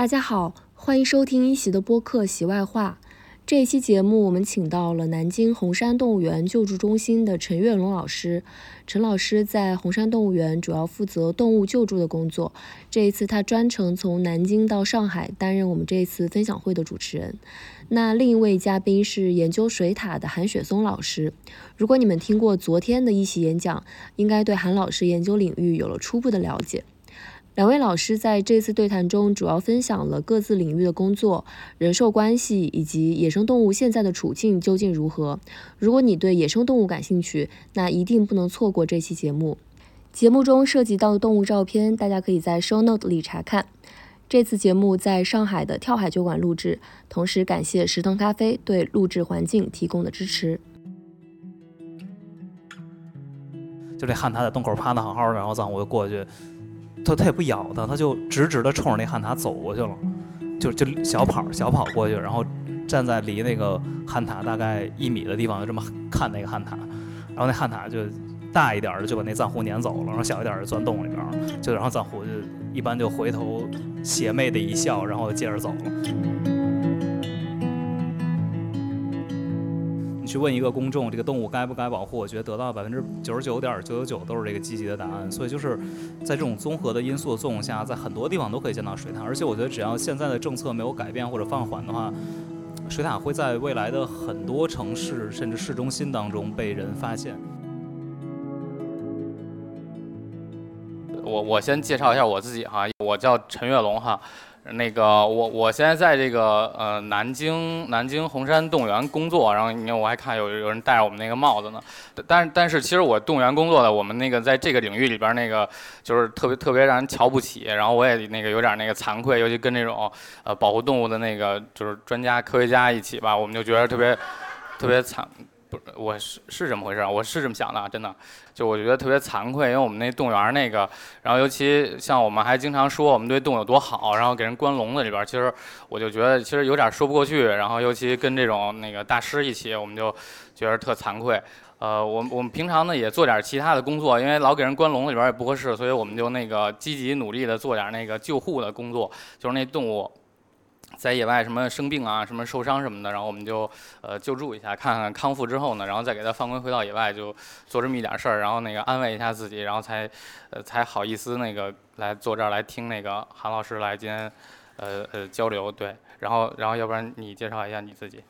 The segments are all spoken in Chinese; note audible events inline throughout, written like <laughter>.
大家好，欢迎收听一席的播客《席外话》。这一期节目，我们请到了南京红山动物园救助中心的陈月龙老师。陈老师在红山动物园主要负责动物救助的工作。这一次，他专程从南京到上海，担任我们这一次分享会的主持人。那另一位嘉宾是研究水獭的韩雪松老师。如果你们听过昨天的一席演讲，应该对韩老师研究领域有了初步的了解。两位老师在这次对谈中主要分享了各自领域的工作、人兽关系以及野生动物现在的处境究竟如何。如果你对野生动物感兴趣，那一定不能错过这期节目。节目中涉及到的动物照片，大家可以在 show note 里查看。这次节目在上海的跳海酒馆录制，同时感谢石腾咖啡对录制环境提供的支持。就这汉塔在洞口趴的好好的，然后藏獒就过去。它它也不咬它，它就直直的冲着那旱塔走过去了，就就小跑小跑过去，然后站在离那个旱塔大概一米的地方，就这么看那个旱塔，然后那旱塔就大一点的就把那藏狐撵走了，然后小一点的钻洞里边，就然后藏狐就一般就回头邪魅的一笑，然后接着走了。去问一个公众，这个动物该不该保护？我觉得得到百分之九十九点九九九都是这个积极的答案。所以就是在这种综合的因素的作用下，在很多地方都可以见到水獭。而且我觉得只要现在的政策没有改变或者放缓的话，水獭会在未来的很多城市甚至市中心当中被人发现。我我先介绍一下我自己哈，我叫陈月龙哈。那个我我现在在这个呃南京南京红山动物园工作，然后你看我还看有有人戴着我们那个帽子呢，但但是其实我动物园工作的，我们那个在这个领域里边那个就是特别特别让人瞧不起，然后我也那个有点那个惭愧，尤其跟那种呃保护动物的那个就是专家科学家一起吧，我们就觉得特别特别惨。不，我是是这么回事儿，我是这么想的，真的，就我觉得特别惭愧，因为我们那动物园那个，然后尤其像我们还经常说我们对动物有多好，然后给人关笼子里边，其实我就觉得其实有点说不过去，然后尤其跟这种那个大师一起，我们就觉得特惭愧。呃，我我们平常呢也做点其他的工作，因为老给人关笼子里边也不合适，所以我们就那个积极努力的做点那个救护的工作，就是那动物。在野外什么生病啊，什么受伤什么的，然后我们就呃救助一下，看看康复之后呢，然后再给他放归回到野外，就做这么一点事儿，然后那个安慰一下自己，然后才呃才好意思那个来坐这儿来听那个韩老师来今天呃呃交流，对，然后然后要不然你介绍一下你自己。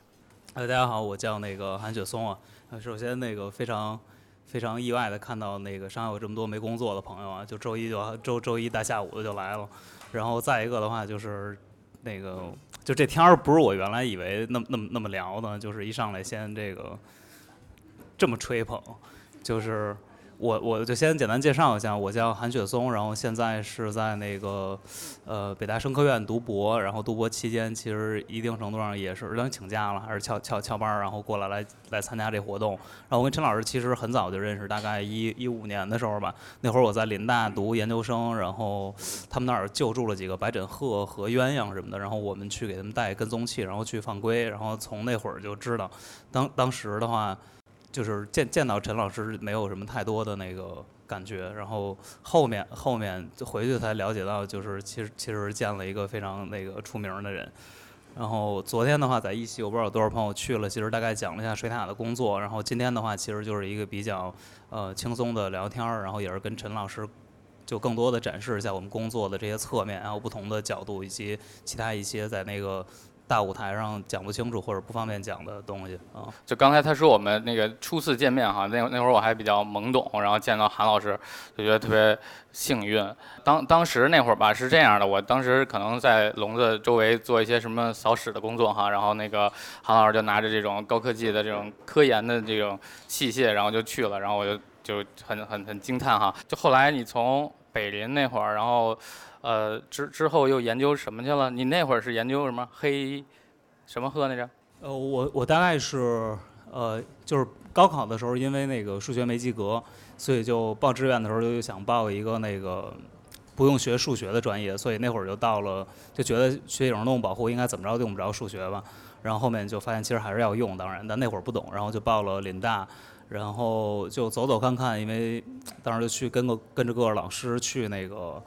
呃，大家好，我叫那个韩雪松啊。首先那个非常非常意外的看到那个上海有这么多没工作的朋友啊，就周一就周周一大下午的就来了，然后再一个的话就是。那个就这天儿不是我原来以为那么那么那么聊的，就是一上来先这个这么吹捧，就是。我我就先简单介绍一下，我叫韩雪松，然后现在是在那个呃北大生科院读博，然后读博期间其实一定程度上也是当请假了，还是翘翘翘班，然后过来来来参加这活动。然后我跟陈老师其实很早就认识，大概一一五年的时候吧，那会儿我在林大读研究生，然后他们那儿救助了几个白枕鹤和鸳鸯什么的，然后我们去给他们带跟踪器，然后去放归，然后从那会儿就知道，当当时的话。就是见见到陈老师没有什么太多的那个感觉，然后后面后面就回去才了解到，就是其实其实见了一个非常那个出名的人。然后昨天的话在一期，我不知道有多少朋友去了，其实大概讲了一下水塔的工作。然后今天的话，其实就是一个比较呃轻松的聊天儿，然后也是跟陈老师就更多的展示一下我们工作的这些侧面，然后不同的角度以及其他一些在那个。大舞台上讲不清楚或者不方便讲的东西啊，就刚才他说我们那个初次见面哈，那那会儿我还比较懵懂，然后见到韩老师就觉得特别幸运。当当时那会儿吧是这样的，我当时可能在笼子周围做一些什么扫屎的工作哈，然后那个韩老师就拿着这种高科技的这种科研的这种器械，然后就去了，然后我就就很很很惊叹哈。就后来你从北林那会儿，然后。呃，之之后又研究什么去了？你那会儿是研究什么黑什么鹤来着？呃，我我大概是呃，就是高考的时候，因为那个数学没及格，所以就报志愿的时候就想报一个那个不用学数学的专业，所以那会儿就到了，就觉得学野生动物保护应该怎么着用不着数学吧。然后后面就发现其实还是要用，当然，但那会儿不懂，然后就报了林大，然后就走走看看，因为当时就去跟个跟着各个老师去那个。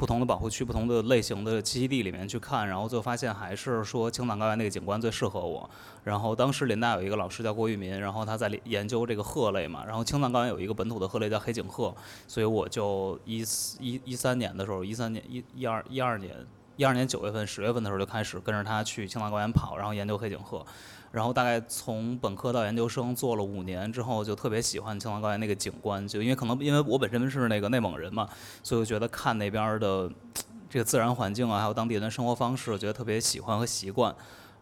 不同的保护区、不同的类型的栖息地里面去看，然后最后发现还是说青藏高原那个景观最适合我。然后当时林大有一个老师叫郭玉民，然后他在研究这个鹤类嘛，然后青藏高原有一个本土的鹤类叫黑颈鹤，所以我就一四一一三年的时候，一三年一一二一二年一二年九月份十月份的时候就开始跟着他去青藏高原跑，然后研究黑颈鹤。然后大概从本科到研究生做了五年之后，就特别喜欢青藏高原那个景观，就因为可能因为我本身是那个内蒙人嘛，所以我觉得看那边的这个自然环境啊，还有当地人的生活方式，我觉得特别喜欢和习惯。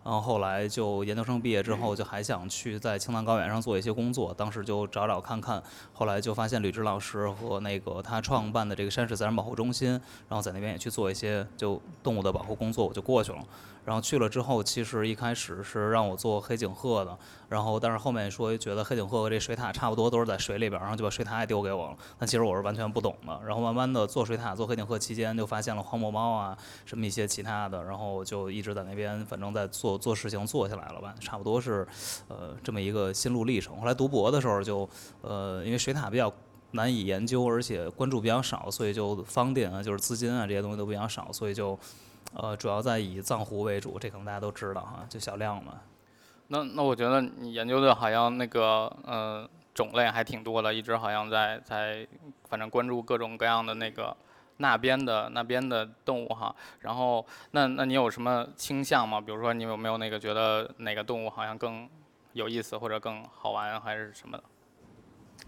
然后后来就研究生毕业之后，就还想去在青藏高原上做一些工作，当时就找找看看，后来就发现吕志老师和那个他创办的这个山水自然保护中心，然后在那边也去做一些就动物的保护工作，我就过去了。然后去了之后，其实一开始是让我做黑颈鹤的，然后但是后面说觉得黑颈鹤和这水獭差不多，都是在水里边，然后就把水獭也丢给我了。但其实我是完全不懂的。然后慢慢的做水獭、做黑颈鹤期间，就发现了荒漠猫啊，什么一些其他的，然后就一直在那边，反正在做做事情做下来了吧，差不多是，呃，这么一个心路历程。后来读博的时候就，呃，因为水獭比较难以研究，而且关注比较少，所以就方便啊，就是资金啊这些东西都比较少，所以就。呃，主要在以藏狐为主，这可能大家都知道哈，就小量嘛。那那我觉得你研究的好像那个呃种类还挺多的，一直好像在在反正关注各种各样的那个那边的那边的动物哈。然后那那你有什么倾向吗？比如说你有没有那个觉得哪个动物好像更有意思或者更好玩还是什么的？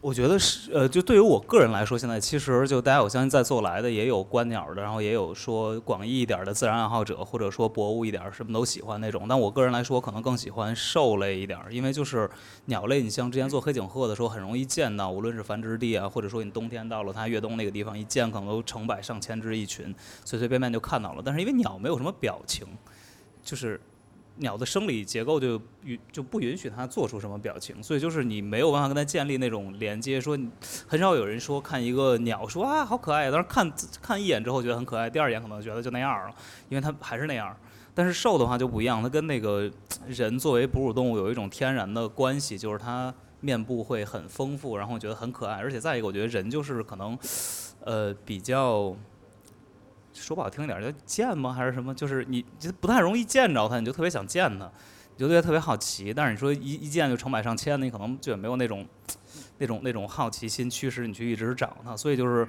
我觉得是，呃，就对于我个人来说，现在其实就大家，我相信在座来的也有观鸟的，然后也有说广义一点的自然爱好者，或者说博物一点什么都喜欢那种。但我个人来说，可能更喜欢兽类一点，因为就是鸟类，你像之前做黑颈鹤的时候，很容易见到，无论是繁殖地啊，或者说你冬天到了它越冬那个地方，一见可能都成百上千只一群，随随便便就看到了。但是因为鸟没有什么表情，就是。鸟的生理结构就允就不允许它做出什么表情，所以就是你没有办法跟它建立那种连接。说很少有人说看一个鸟说啊好可爱，但是看看一眼之后觉得很可爱，第二眼可能觉得就那样了，因为它还是那样。但是兽的话就不一样，它跟那个人作为哺乳动物有一种天然的关系，就是它面部会很丰富，然后觉得很可爱。而且再一个，我觉得人就是可能呃比较。说不好听一点叫贱吗？还是什么？就是你就不太容易见着它，你就特别想见它，你就觉得特别好奇。但是你说一一见就成百上千，你可能就也没有那种 <laughs> 那种那种好奇心驱使你去一直找它。所以就是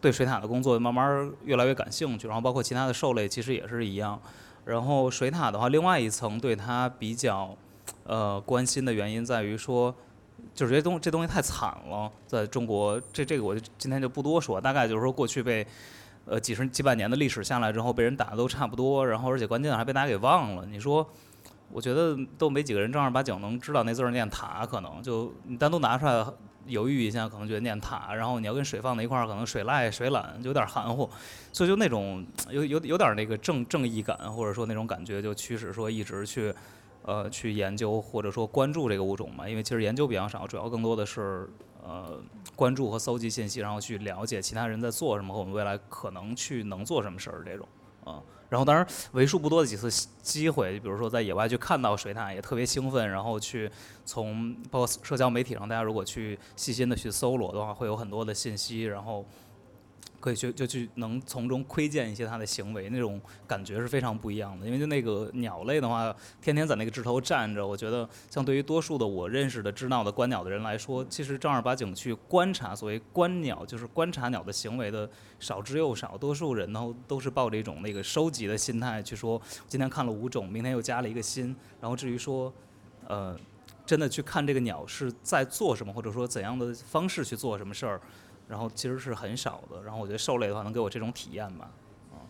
对水獭的工作慢慢越来越感兴趣。然后包括其他的兽类其实也是一样。然后水獭的话，另外一层对它比较呃关心的原因在于说，就是这东这东西太惨了，在中国这这个我就今天就不多说，大概就是说过去被。呃，几十几百年的历史下来之后，被人打的都差不多，然后而且关键还被大家给忘了。你说，我觉得都没几个人正儿八经能知道那字儿念塔，可能就你单独拿出来犹豫一下，可能觉得念塔。然后你要跟水放在一块儿，可能水赖水懒就有点含糊。所以就那种有有有点那个正正义感，或者说那种感觉，就驱使说一直去呃去研究或者说关注这个物种嘛。因为其实研究比较少，主要更多的是。呃，关注和搜集信息，然后去了解其他人在做什么和我们未来可能去能做什么事儿这种，啊，然后当然为数不多的几次机会，比如说在野外去看到水獭也特别兴奋，然后去从包括社交媒体上，大家如果去细心的去搜罗的话，会有很多的信息，然后。可以去就去能从中窥见一些它的行为，那种感觉是非常不一样的。因为就那个鸟类的话，天天在那个枝头站着，我觉得像对于多数的我认识的知道的观鸟的人来说，其实正儿八经去观察所谓观鸟，就是观察鸟的行为的少之又少。多数人呢都是抱着一种那个收集的心态去说，今天看了五种，明天又加了一个新。然后至于说，呃，真的去看这个鸟是在做什么，或者说怎样的方式去做什么事儿。然后其实是很少的，然后我觉得兽类的话能给我这种体验吧，啊。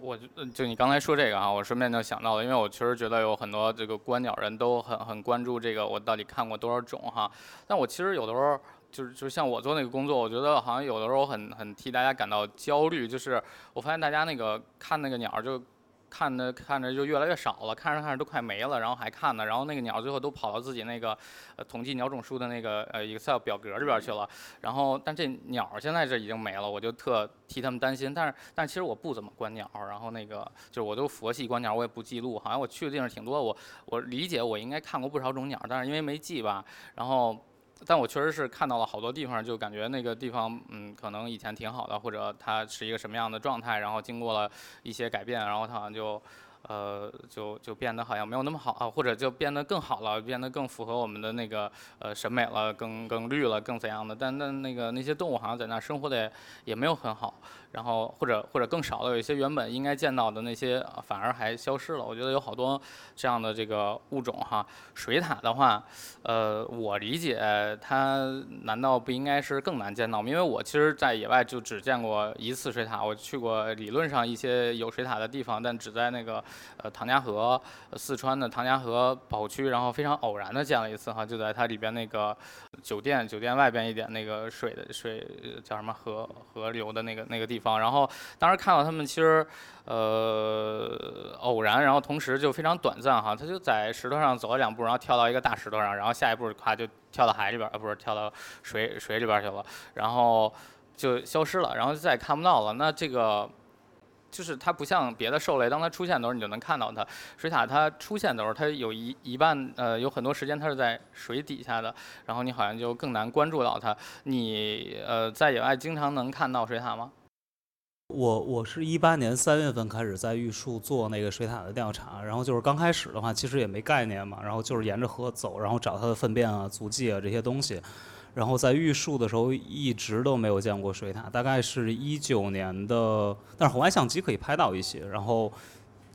我就就你刚才说这个啊，我顺便就想到了，因为我确实觉得有很多这个观鸟人都很很关注这个，我到底看过多少种哈。但我其实有的时候就是就像我做那个工作，我觉得好像有的时候很很替大家感到焦虑，就是我发现大家那个看那个鸟就。看着看着就越来越少了，看着看着都快没了，然后还看呢，然后那个鸟最后都跑到自己那个呃统计鸟种数的那个呃 Excel 表格里边去了，然后但这鸟现在这已经没了，我就特替他们担心。但是但其实我不怎么观鸟，然后那个就是我都佛系观鸟，我也不记录，好像我去的地方挺多，我我理解我应该看过不少种鸟，但是因为没记吧，然后但我确实是看到了好多地方，就感觉那个地方，嗯，可能以前挺好的，或者它是一个什么样的状态，然后经过了一些改变，然后它好像就。呃，就就变得好像没有那么好啊，或者就变得更好了，变得更符合我们的那个呃审美了，更更绿了，更怎样的？但那那个那些动物好像在那生活的也没有很好，然后或者或者更少了，有一些原本应该见到的那些反而还消失了。我觉得有好多这样的这个物种哈。水獭的话，呃，我理解它难道不应该是更难见到吗？因为我其实在野外就只见过一次水獭，我去过理论上一些有水獭的地方，但只在那个。呃，唐家河，四川的唐家河保护区，然后非常偶然的见了一次哈，就在它里边那个酒店，酒店外边一点那个水的水叫什么河河流的那个那个地方，然后当时看到他们其实呃偶然，然后同时就非常短暂哈，他就在石头上走了两步，然后跳到一个大石头上，然后下一步咵就跳到海里边，呃不是跳到水水里边去了，然后就消失了，然后就再也看不到了。那这个。就是它不像别的兽类，当它出现的时候你就能看到它。水獭它出现的时候，它有一一半呃有很多时间它是在水底下的，然后你好像就更难关注到它。你呃在野外经常能看到水獭吗？我我是一八年三月份开始在玉树做那个水獭的调查，然后就是刚开始的话其实也没概念嘛，然后就是沿着河走，然后找它的粪便啊、足迹啊这些东西。然后在玉树的时候一直都没有见过水獭，大概是一九年的，但是红外相机可以拍到一些，然后。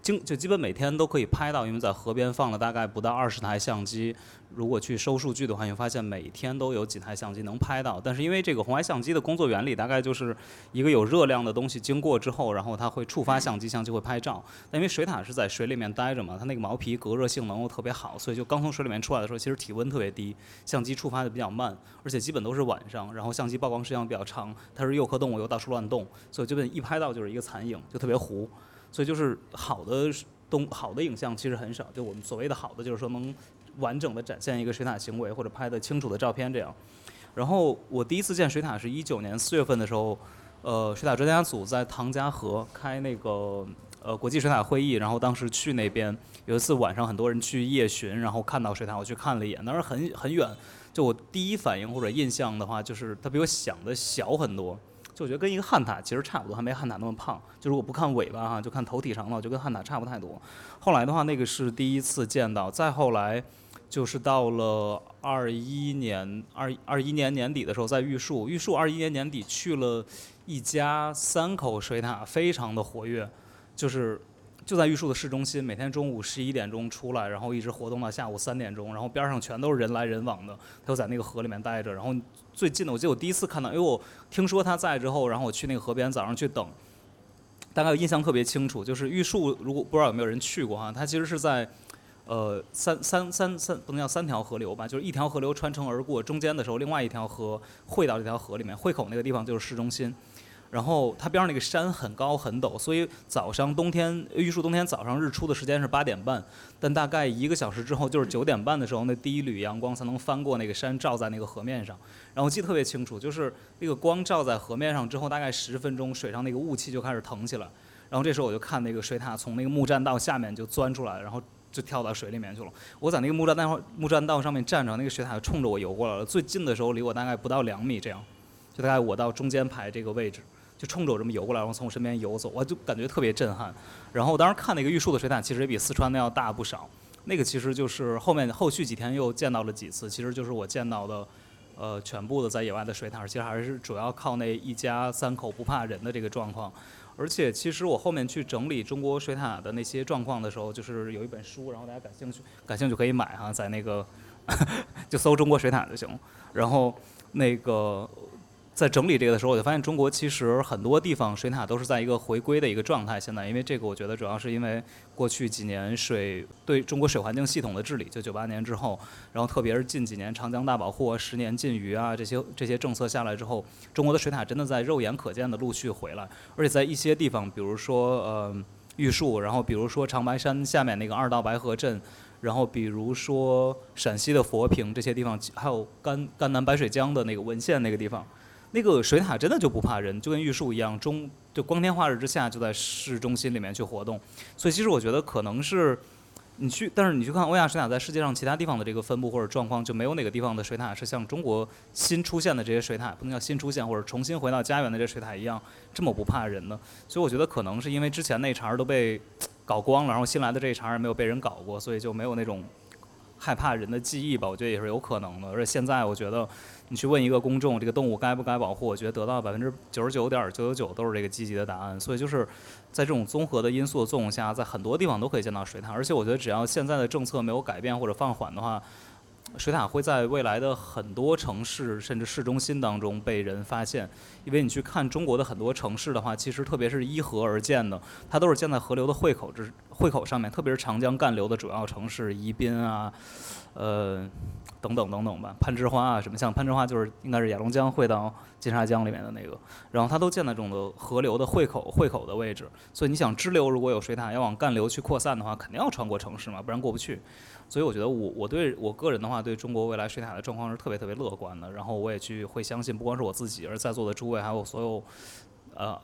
经就基本每天都可以拍到，因为在河边放了大概不到二十台相机。如果去收数据的话，你会发现每天都有几台相机能拍到。但是因为这个红外相机的工作原理，大概就是一个有热量的东西经过之后，然后它会触发相机，相机会拍照。但因为水獭是在水里面待着嘛，它那个毛皮隔热性能又特别好，所以就刚从水里面出来的时候，其实体温特别低，相机触发的比较慢，而且基本都是晚上，然后相机曝光时间比较长。它是幼科动物，又到处乱动，所以基本一拍到就是一个残影，就特别糊。所以就是好的东好的影像其实很少，就我们所谓的好的就是说能完整的展现一个水獭行为或者拍的清楚的照片这样。然后我第一次见水獭是一九年四月份的时候，呃，水獭专家组在唐家河开那个呃国际水獭会议，然后当时去那边有一次晚上很多人去夜巡，然后看到水獭，我去看了一眼，当时很很远，就我第一反应或者印象的话，就是它比我想的小很多。我觉得跟一个汉塔其实差不多，还没汉塔那么胖。就如果不看尾巴哈，就看头体长了，就跟汉塔差不太多。后来的话，那个是第一次见到。再后来，就是到了二一年二二一年年底的时候，在玉树，玉树二一年年底去了一家三口水獭，非常的活跃，就是。就在玉树的市中心，每天中午十一点钟出来，然后一直活动到下午三点钟，然后边上全都是人来人往的，他就在那个河里面待着。然后最近的，我记得我第一次看到，因为我听说他在之后，然后我去那个河边早上去等，大概印象特别清楚，就是玉树，如果不知道有没有人去过哈，它其实是在呃三三三三不能叫三条河流吧，就是一条河流穿城而过，中间的时候另外一条河汇到这条河里面，汇口那个地方就是市中心。然后它边上那个山很高很陡，所以早上冬天玉树冬天早上日出的时间是八点半，但大概一个小时之后就是九点半的时候，那第一缕阳光才能翻过那个山照在那个河面上。然后我记得特别清楚，就是那个光照在河面上之后，大概十分钟，水上那个雾气就开始腾起来。然后这时候我就看那个水獭从那个木栈道下面就钻出来，然后就跳到水里面去了。我在那个木栈道木栈道上面站着，那个水獭冲着我游过来了。最近的时候离我大概不到两米，这样，就大概我到中间排这个位置。就冲着我这么游过来，然后从我身边游走，我就感觉特别震撼。然后我当时看那个玉树的水獭，其实也比四川的要大不少。那个其实就是后面后续几天又见到了几次，其实就是我见到的，呃，全部的在野外的水獭，其实还是主要靠那一家三口不怕人的这个状况。而且其实我后面去整理中国水獭的那些状况的时候，就是有一本书，然后大家感兴趣感兴趣可以买哈，在那个 <laughs> 就搜中国水獭就行。然后那个。在整理这个的时候，我就发现中国其实很多地方水塔都是在一个回归的一个状态。现在，因为这个，我觉得主要是因为过去几年水对中国水环境系统的治理，就九八年之后，然后特别是近几年长江大保护、十年禁渔啊这些这些政策下来之后，中国的水塔真的在肉眼可见的陆续回来。而且在一些地方，比如说呃玉树，然后比如说长白山下面那个二道白河镇，然后比如说陕西的佛坪这些地方，还有甘甘南白水江的那个文献那个地方。那个水獭真的就不怕人，就跟玉树一样，中就光天化日之下就在市中心里面去活动。所以其实我觉得可能是，你去，但是你去看欧亚水獭在世界上其他地方的这个分布或者状况，就没有哪个地方的水獭是像中国新出现的这些水獭，不能叫新出现或者重新回到家园的这水獭一样这么不怕人的。所以我觉得可能是因为之前那茬儿都被搞光了，然后新来的这一茬儿没有被人搞过，所以就没有那种害怕人的记忆吧。我觉得也是有可能的。而且现在我觉得你去问一个公众这个动物该不该保护，我觉得得到百分之九十九点九九九都是这个积极的答案。所以就是。在这种综合的因素的作用下，在很多地方都可以见到水獭，而且我觉得只要现在的政策没有改变或者放缓的话，水獭会在未来的很多城市甚至市中心当中被人发现。因为你去看中国的很多城市的话，其实特别是依河而建的，它都是建在河流的汇口之汇口上面，特别是长江干流的主要城市，宜宾啊，呃。等等等等吧，攀枝花啊，什么像攀枝花就是应该是雅龙江汇到金沙江里面的那个，然后它都建在这种的河流的汇口汇口的位置，所以你想支流如果有水獭要往干流去扩散的话，肯定要穿过城市嘛，不然过不去。所以我觉得我我对我个人的话，对中国未来水獭的状况是特别特别乐观的。然后我也去会相信，不光是我自己，而在座的诸位还有所有呃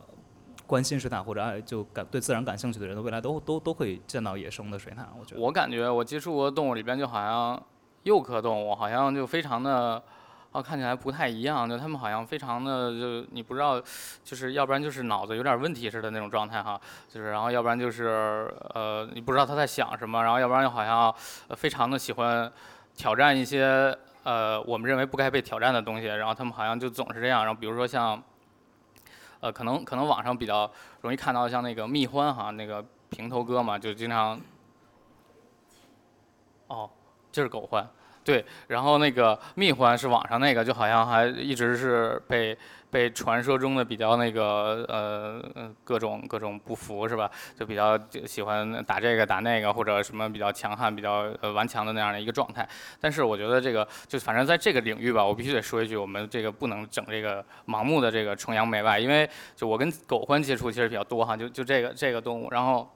关心水獭或者爱就感对自然感兴趣的人，未来都都都可以见到野生的水獭。我觉得我感觉我接触过的动物里边就好像。幼科动物好像就非常的，哦，看起来不太一样，就他们好像非常的就你不知道，就是要不然就是脑子有点问题似的那种状态哈，就是然后要不然就是呃你不知道他在想什么，然后要不然又好像非常的喜欢挑战一些呃我们认为不该被挑战的东西，然后他们好像就总是这样，然后比如说像，呃可能可能网上比较容易看到像那个蜜獾哈，那个平头哥嘛，就经常，哦，这是狗獾。对，然后那个蜜獾是网上那个，就好像还一直是被被传说中的比较那个呃各种各种不服是吧？就比较喜欢打这个打那个，或者什么比较强悍、比较呃顽强的那样的一个状态。但是我觉得这个就反正在这个领域吧，我必须得说一句，我们这个不能整这个盲目的这个崇洋媚外，因为就我跟狗獾接触其实比较多哈，就就这个这个动物，然后。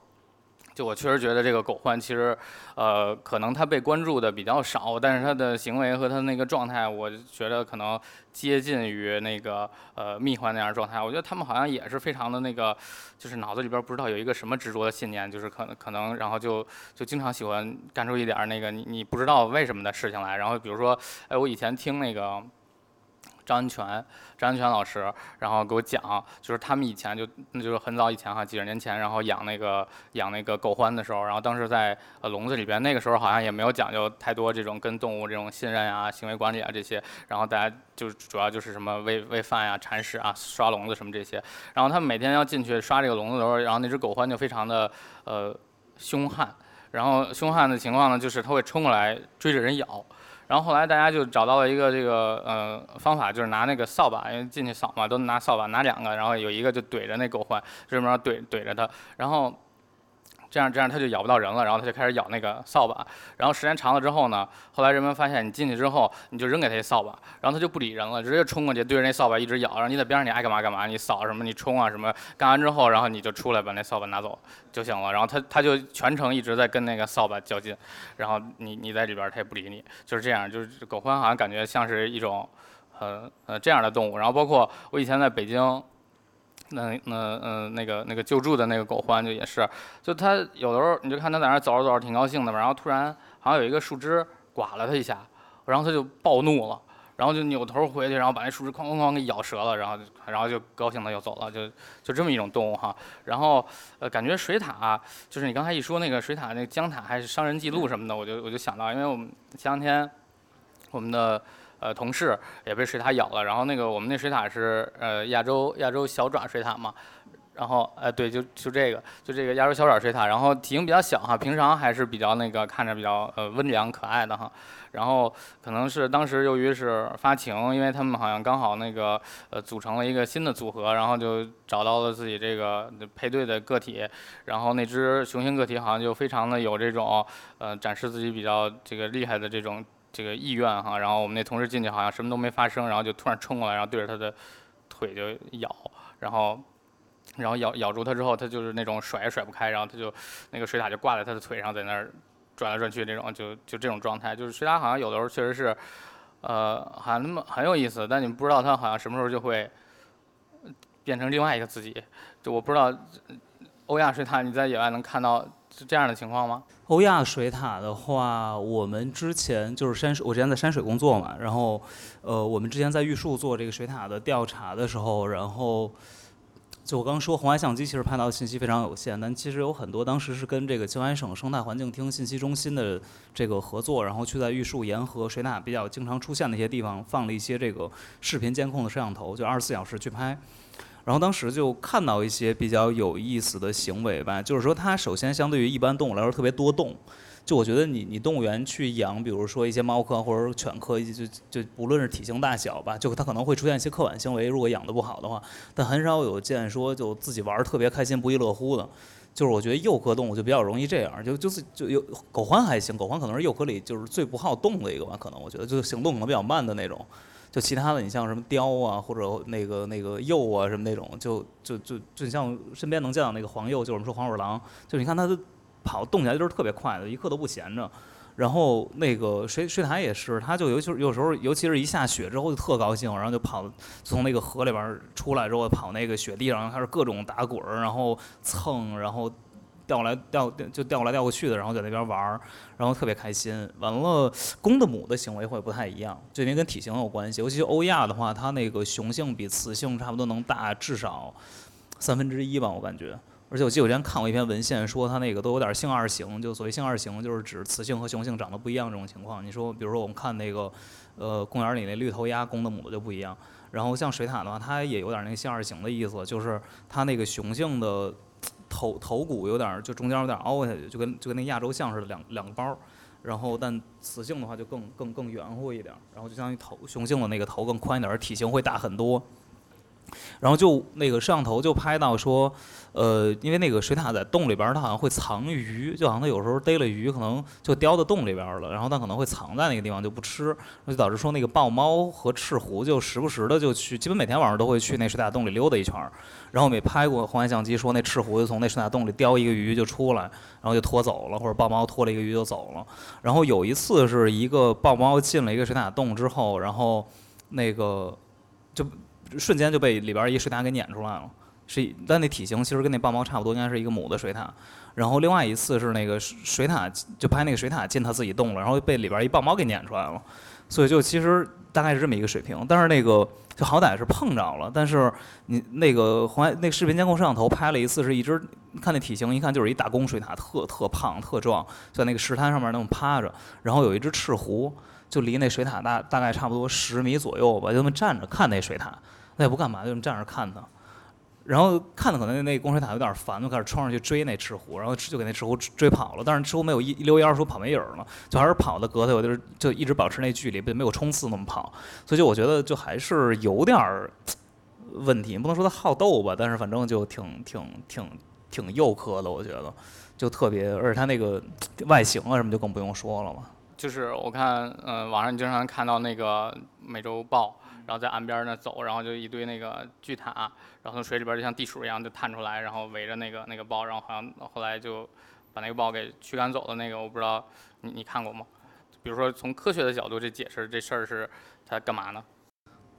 就我确实觉得这个狗獾其实，呃，可能它被关注的比较少，但是它的行为和它那个状态，我觉得可能接近于那个呃蜜獾那样的状态。我觉得他们好像也是非常的那个，就是脑子里边不知道有一个什么执着的信念，就是可能可能然后就就经常喜欢干出一点那个你你不知道为什么的事情来。然后比如说，哎，我以前听那个。张恩全，张恩全老师，然后给我讲，就是他们以前就，那就是很早以前哈，几十年前，然后养那个养那个狗獾的时候，然后当时在呃笼子里边，那个时候好像也没有讲究太多这种跟动物这种信任啊、行为管理啊这些，然后大家就主要就是什么喂喂饭呀、铲屎啊、刷笼子什么这些，然后他们每天要进去刷这个笼子的时候，然后那只狗獾就非常的呃凶悍，然后凶悍的情况呢，就是它会冲过来追着人咬。然后后来大家就找到了一个这个呃方法，就是拿那个扫把，因为进去扫嘛，都拿扫把，拿两个，然后有一个就怼着那狗獾，这么着怼怼着它，然后。这样这样它就咬不到人了，然后它就开始咬那个扫把，然后时间长了之后呢，后来人们发现你进去之后，你就扔给它一扫把，然后它就不理人了，直接冲过去对着那扫把一直咬，然后你在边上你爱干嘛干嘛，你扫什么你冲啊什么，干完之后然后你就出来把那扫把拿走就行了，然后它它就全程一直在跟那个扫把较劲，然后你你在里边它也不理你，就是这样，就是狗獾好像感觉像是一种，呃呃这样的动物，然后包括我以前在北京。那那嗯那个那个救助的那个狗獾就也是，就它有的时候你就看它在那儿走着走着挺高兴的嘛，然后突然好像有一个树枝刮了它一下，然后它就暴怒了，然后就扭头回去，然后把那树枝哐哐哐给咬折了，然后就然后就高兴的又走了，就就这么一种动物哈。然后呃感觉水獭就是你刚才一说那个水獭那个江獭还是伤人记录什么的，我就我就想到，因为我们前两天我们的。呃，同事也被水獭咬了，然后那个我们那水獭是呃亚洲亚洲小爪水獭嘛，然后呃对，就就这个就这个亚洲小爪水獭，然后体型比较小哈，平常还是比较那个看着比较呃温良可爱的哈，然后可能是当时由于是发情，因为他们好像刚好那个呃组成了一个新的组合，然后就找到了自己这个配对的个体，然后那只雄性个体好像就非常的有这种呃展示自己比较这个厉害的这种。这个意愿哈，然后我们那同事进去好像什么都没发生，然后就突然冲过来，然后对着他的腿就咬，然后然后咬咬住他之后，他就是那种甩也甩不开，然后他就那个水獭就挂在他的腿上，在那儿转来转去那种，就就这种状态。就是水獭好像有的时候确实是，呃，好像那么很有意思，但你不知道它好像什么时候就会变成另外一个自己。就我不知道欧亚水獭你在野外能看到。是这样的情况吗？欧亚水獭的话，我们之前就是山水，我之前在山水工作嘛，然后，呃，我们之前在玉树做这个水獭的调查的时候，然后。就我刚说，红外相机其实拍到的信息非常有限，但其实有很多当时是跟这个青海省生态环境厅信息中心的这个合作，然后去在玉树沿河水獭比较经常出现的一些地方放了一些这个视频监控的摄像头，就二十四小时去拍。然后当时就看到一些比较有意思的行为吧，就是说它首先相对于一般动物来说特别多动。就我觉得你你动物园去养，比如说一些猫科或者犬科，就就不论是体型大小吧，就它可能会出现一些刻板行为，如果养的不好的话，但很少有见说就自己玩儿特别开心不亦乐乎的。就是我觉得幼科动物就比较容易这样，就就是就有狗獾还行，狗獾可能是幼科里就是最不好动的一个吧，可能我觉得就是行动可能比较慢的那种。就其他的你像什么雕啊或者那个那个鼬啊什么那种，就就就就像身边能见到那个黄鼬，就我们说黄鼠狼，就你看它的。跑动起来就是特别快的，一刻都不闲着。然后那个水水獭也是，它就尤其是有时候，尤其是一下雪之后就特高兴，然后就跑从那个河里边出来之后跑那个雪地上，开始各种打滚，然后蹭，然后调来调就调来调过去的，然后在那边玩儿，然后特别开心。完了，公的母的行为会不太一样，这边跟体型有关系。尤其是欧亚的话，它那个雄性比雌性差不多能大至少三分之一吧，我感觉。而且我记得我之前看过一篇文献，说它那个都有点性二型，就所谓性二型，就是指雌性和雄性长得不一样这种情况。你说，比如说我们看那个，呃，公园里那绿头鸭，公的母的就不一样。然后像水獭的话，它也有点那个性二型的意思，就是它那个雄性的头头骨有点就中间有点凹下去，就跟就跟那亚洲象似的两两个包。然后但雌性的话就更更更圆乎一点，然后就相当于头雄性的那个头更宽一点，体型会大很多。然后就那个摄像头就拍到说，呃，因为那个水獭在洞里边，它好像会藏鱼，就好像它有时候逮了鱼，可能就叼到洞里边了，然后它可能会藏在那个地方就不吃，就导致说那个豹猫和赤狐就时不时的就去，基本每天晚上都会去那水獭洞里溜达一圈儿。然后我们也拍过红外相机，说那赤狐就从那水獭洞里叼一个鱼就出来，然后就拖走了，或者豹猫拖了一个鱼就走了。然后有一次是一个豹猫进了一个水獭洞之后，然后那个就。瞬间就被里边一水獭给撵出来了，是，但那体型其实跟那豹猫差不多，应该是一个母的水獭。然后另外一次是那个水獭就拍那个水獭进它自己洞了，然后被里边一豹猫给撵出来了。所以就其实大概是这么一个水平，但是那个就好歹是碰着了。但是你那个红外那视频监控摄像头拍了一次，是一只看那体型，一看就是一大公水獭，特特胖特壮，在那个石滩上面那么趴着。然后有一只赤狐，就离那水獭大大概差不多十米左右吧，就那么站着看那水獭。那也不干嘛，就这么站着看他，然后看的可能那那公水塔有点烦，就开始冲上去追那赤狐，然后就给那赤狐追跑了。但是赤狐没有一溜烟儿说跑没影儿了，就还是跑的隔他，有就是就一直保持那距离，没有冲刺那么跑。所以就我觉得就还是有点问题，不能说他好斗吧，但是反正就挺挺挺挺幼科的，我觉得就特别，而且他那个外形啊什么就更不用说了嘛。就是我看，嗯，网上经常看到那个美洲豹。然后在岸边那走，然后就一堆那个巨塔，然后从水里边就像地鼠一样就探出来，然后围着那个那个豹，然后好像后来就把那个豹给驱赶走的。那个我不知道你你看过吗？比如说从科学的角度去解释这事儿是它干嘛呢？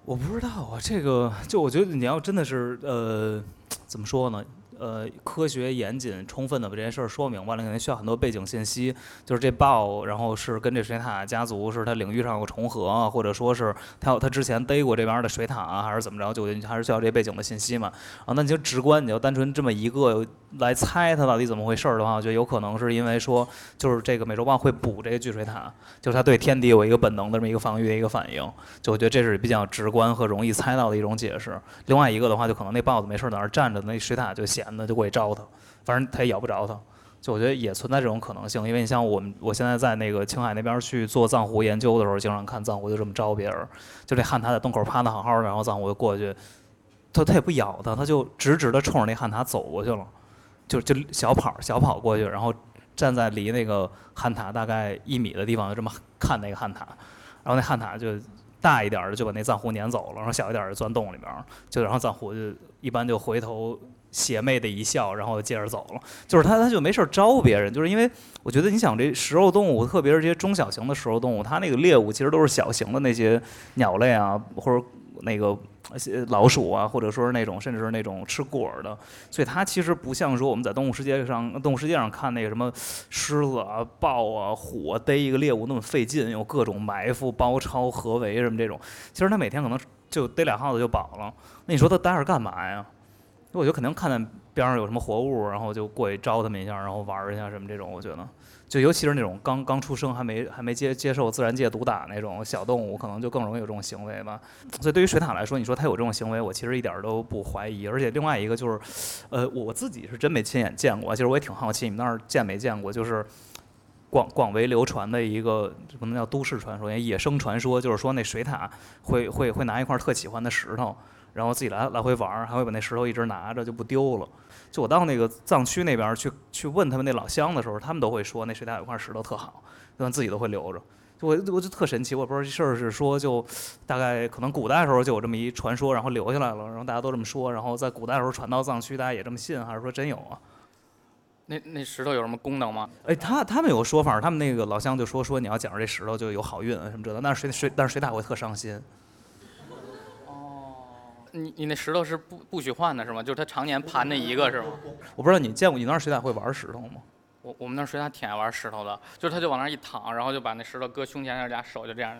我不知道啊，这个就我觉得你要真的是呃，怎么说呢？呃，科学严谨、充分的把这件事儿说明白了，肯定需要很多背景信息。就是这豹，然后是跟这水獭家族是它领域上有重合，或者说是它有它之前逮过这边的水獭啊，还是怎么着？就还是需要这背景的信息嘛。啊，那你就直观，你就单纯这么一个来猜它到底怎么回事儿的话，我觉得有可能是因为说，就是这个美洲豹会捕这个巨水獭，就是它对天敌有一个本能的这么一个防御的一个反应。就我觉得这是比较直观和容易猜到的一种解释。另外一个的话，就可能那豹子没事在那儿站着，那水獭就闲。的就过去招它，反正它也咬不着它，就我觉得也存在这种可能性。因为你像我们，我现在在那个青海那边去做藏狐研究的时候，经常看藏狐就这么招别人，就这旱獭在洞口趴的好好的，然后藏狐就过去，它它也不咬它，它就直直的冲着那旱獭走过去了，就就小跑小跑过去，然后站在离那个旱獭大概一米的地方，就这么看那个旱獭，然后那旱獭就大一点的就把那藏狐撵走了，然后小一点的钻洞里边，就然后藏狐就一般就回头。邪魅的一笑，然后接着走了。就是他，他就没事招别人，就是因为我觉得你想这食肉动物，特别是这些中小型的食肉动物，它那个猎物其实都是小型的那些鸟类啊，或者那个老鼠啊，或者说是那种甚至是那种吃果儿的，所以它其实不像说我们在动物世界上动物世界上看那个什么狮子啊、豹啊、虎啊逮一个猎物那么费劲，有各种埋伏、包抄、合围什么这种，其实它每天可能就逮俩耗子就饱了。那你说它待着干嘛呀？我就肯定看见边上有什么活物，然后就过去招他们一下，然后玩一下什么这种，我觉得。就尤其是那种刚刚出生还没还没接接受自然界毒打那种小动物，可能就更容易有这种行为吧。所以对于水獭来说，你说它有这种行为，我其实一点都不怀疑。而且另外一个就是，呃，我自己是真没亲眼见过，其实我也挺好奇，你们那儿见没见过？就是广广为流传的一个不能叫都市传说，野生传说，就是说那水獭会会会拿一块特喜欢的石头，然后自己来来回玩儿，还会把那石头一直拿着就不丢了。就我到那个藏区那边去去问他们那老乡的时候，他们都会说那水獭有块石头特好，他们自己都会留着。就我我就特神奇，我不知道这事儿是说就大概可能古代时候就有这么一传说，然后留下来了，然后大家都这么说，然后在古代时候传到藏区，大家也这么信，还是说真有啊？那那石头有什么功能吗？哎，他他们有个说法，他们那个老乡就说说你要捡着这石头就有好运什么之类的，但是水水但是水獭会特伤心。你你那石头是不不许换的是吗？就是它常年盘那一个是吗？我不知道你见过你那儿水獭会玩石头吗？我我们那水獭挺爱玩石头的，就是它就往那儿一躺，然后就把那石头搁胸前，那俩手就这样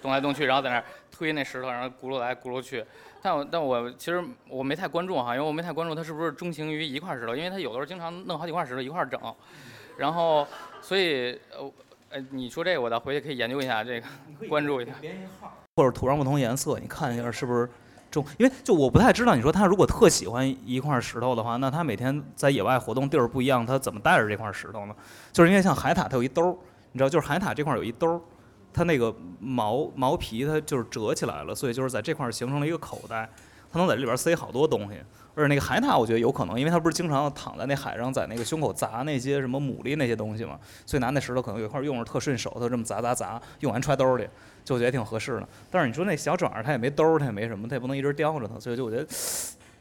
动来动去，然后在那儿推那石头，然后轱辘来轱辘去。但我但我其实我没太关注哈，因为我没太关注它是不是钟情于一块石头，因为它有的时候经常弄好几块石头一块整，然后所以呃呃你说这个我倒回去可以研究一下这个，关注一下。或者涂上不同颜色，你看一下是不是？因为就我不太知道，你说他如果特喜欢一块石头的话，那他每天在野外活动地儿不一样，他怎么带着这块石头呢？就是因为像海獭，它有一兜儿，你知道，就是海獭这块有一兜儿，它那个毛毛皮它就是折起来了，所以就是在这块形成了一个口袋，它能在里边塞好多东西。而且那个海獭，我觉得有可能，因为它不是经常躺在那海上，在那个胸口砸那些什么牡蛎那些东西嘛，所以拿那石头可能有一块用着特顺手，它这么砸砸砸，用完揣兜里。就觉得挺合适的，但是你说那小爪儿它也没兜儿，它也没什么，它也不能一直叼着它，所以就我觉得，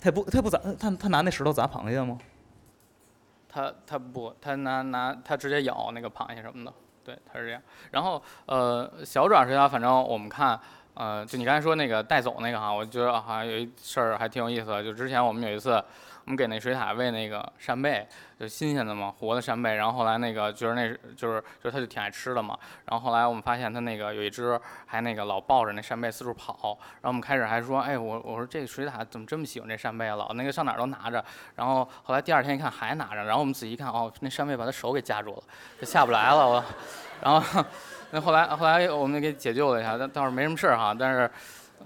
它也不它也不砸，它它拿那石头砸螃蟹吗？它它不，它拿拿它直接咬那个螃蟹什么的，对，它是这样。然后呃，小爪水獭，反正我们看，呃，就你刚才说那个带走那个哈，我觉得好像有一事儿还挺有意思的，就之前我们有一次。我们给那水獭喂那个扇贝，就新鲜的嘛，活的扇贝。然后后来那个觉得那就是，就它就挺爱吃的嘛。然后后来我们发现它那个有一只还那个老抱着那扇贝四处跑。然后我们开始还说，哎，我我说这个水獭怎么这么喜欢这扇贝啊？老那个上哪儿都拿着。然后后来第二天一看还拿着。然后我们仔细一看，哦，那扇贝把它手给夹住了，就下不来了。我，然后那后来后来我们给解救了一下，但倒是没什么事儿哈。但是，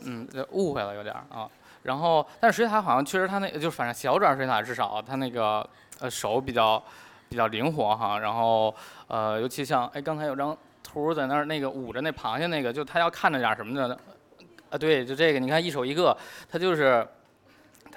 嗯，误会了有点啊。然后，但是水獭好像确实它那个就反正小爪水獭至少它那个呃手比较比较灵活哈。然后呃，尤其像哎刚才有张图在那儿那个捂着那螃蟹那个，就它要看着点什么的啊？对，就这个你看一手一个，它就是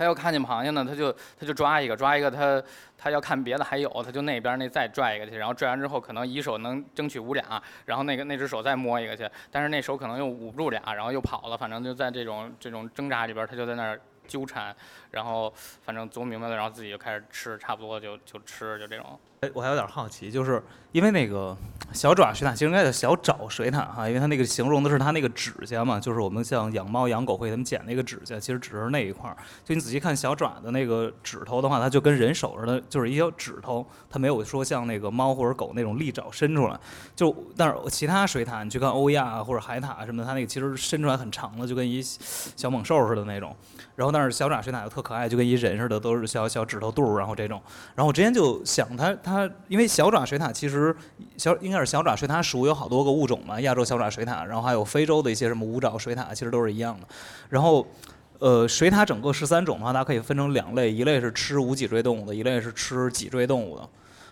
他要看见螃蟹呢，他就他就抓一个，抓一个他他要看别的还有，他就那边那再拽一个去，然后拽完之后可能一手能争取五俩，然后那个那只手再摸一个去，但是那手可能又捂不住俩，然后又跑了，反正就在这种这种挣扎里边，他就在那儿纠缠，然后反正琢磨明白了，然后自己就开始吃，差不多就就吃，就这种。哎，我还有点好奇，就是因为那个小爪水獭其实应该叫小爪水獭哈，因为它那个形容的是它那个指甲嘛，就是我们像养猫养狗会他们剪那个指甲，其实只是那一块儿。就你仔细看小爪的那个指头的话，它就跟人手似的，就是一小指头，它没有说像那个猫或者狗那种利爪伸出来。就但是其他水獭，你去看欧亚或者海獭什么的，它那个其实伸出来很长的，就跟一小猛兽似的那种。然后但是小爪水獭又特可爱，就跟一人似的，都是小小指头肚，然后这种。然后我之前就想它它。因为小爪水獭其实小应该是小爪水獭属有好多个物种嘛，亚洲小爪水獭，然后还有非洲的一些什么五爪水獭，其实都是一样的。然后，呃，水獭整个十三种的话，它可以分成两类，一类是吃无脊椎动物的，一类是吃脊椎动物的。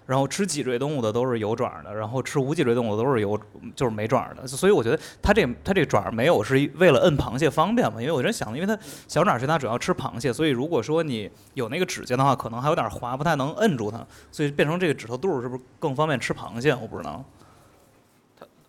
然后吃脊椎动物的都是有爪的，然后吃无脊椎动物的都是有，就是没爪的。所以我觉得它这它这爪没有是为了摁螃蟹方便嘛？因为我真想，因为它小爪是它主要吃螃蟹，所以如果说你有那个指甲的话，可能还有点滑，不太能摁住它，所以变成这个指头肚是不是更方便吃螃蟹？我不知道。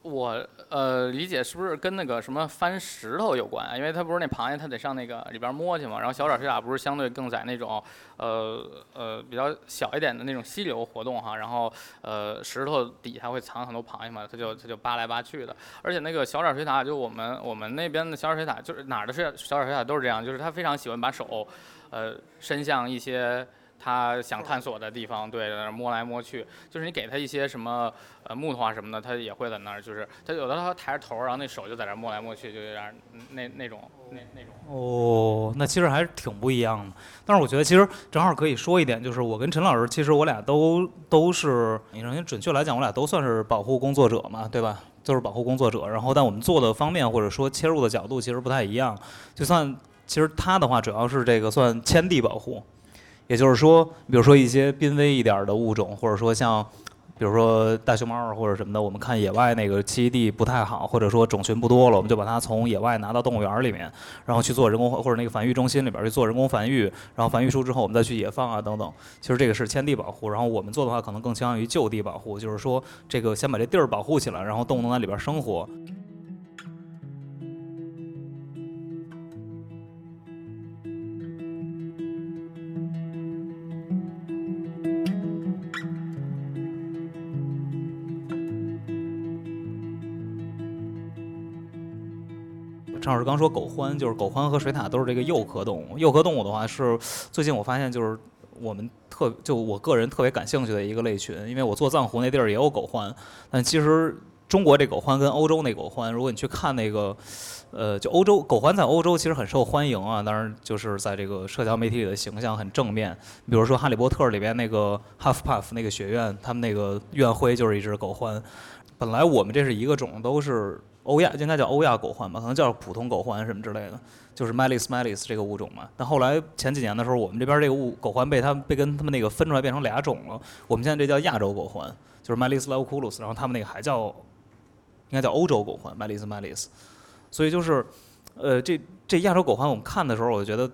我我呃理解是不是跟那个什么翻石头有关啊？因为它不是那螃蟹，它得上那个里边摸去嘛。然后小爪水獭不是相对更在那种呃呃比较小一点的那种溪流活动哈。然后呃石头底下会藏很多螃蟹嘛，它就它就扒来扒去的。而且那个小爪水獭就我们我们那边的小爪水獭就是哪儿的是小爪水獭都是这样，就是它非常喜欢把手呃伸向一些。他想探索的地方，对，在那摸来摸去，就是你给他一些什么呃木头啊什么的，他也会在那儿，就是他有的他抬着头，然后那手就在那摸来摸去，就有点那那种那那种。哦，那其实还是挺不一样的。但是我觉得其实正好可以说一点，就是我跟陈老师，其实我俩都都是，你说准确来讲，我俩都算是保护工作者嘛，对吧？就是保护工作者。然后但我们做的方面或者说切入的角度其实不太一样。就算其实他的话主要是这个算迁地保护。也就是说，比如说一些濒危一点儿的物种，或者说像，比如说大熊猫或者什么的，我们看野外那个栖息地不太好，或者说种群不多了，我们就把它从野外拿到动物园里面，然后去做人工或者那个繁育中心里边去做人工繁育，然后繁育出之后我们再去野放啊等等。其实这个是迁地保护，然后我们做的话可能更倾向于就地保护，就是说这个先把这地儿保护起来，然后动物能在里边生活。陈老师刚说狗獾，就是狗獾和水獭都是这个幼科动物。幼科动物的话是最近我发现就是我们特就我个人特别感兴趣的一个类群，因为我做藏狐那地儿也有狗獾，但其实中国这狗獾跟欧洲那狗獾，如果你去看那个，呃，就欧洲狗獾在欧洲其实很受欢迎啊，当然就是在这个社交媒体里的形象很正面。比如说《哈利波特》里边那个 Huffpuff 那个学院，他们那个院徽就是一只狗獾。本来我们这是一个种，都是。欧亚应该叫欧亚狗獾吧，可能叫普通狗獾什么之类的，就是 Melis melis 这个物种嘛。但后来前几年的时候，我们这边这个物狗獾被它被跟他们那个分出来变成俩种了。我们现在这叫亚洲狗獾，就是 Melis laoculus，然后他们那个还叫应该叫欧洲狗獾 Melis melis。所以就是，呃，这这亚洲狗獾我们看的时候，我就觉得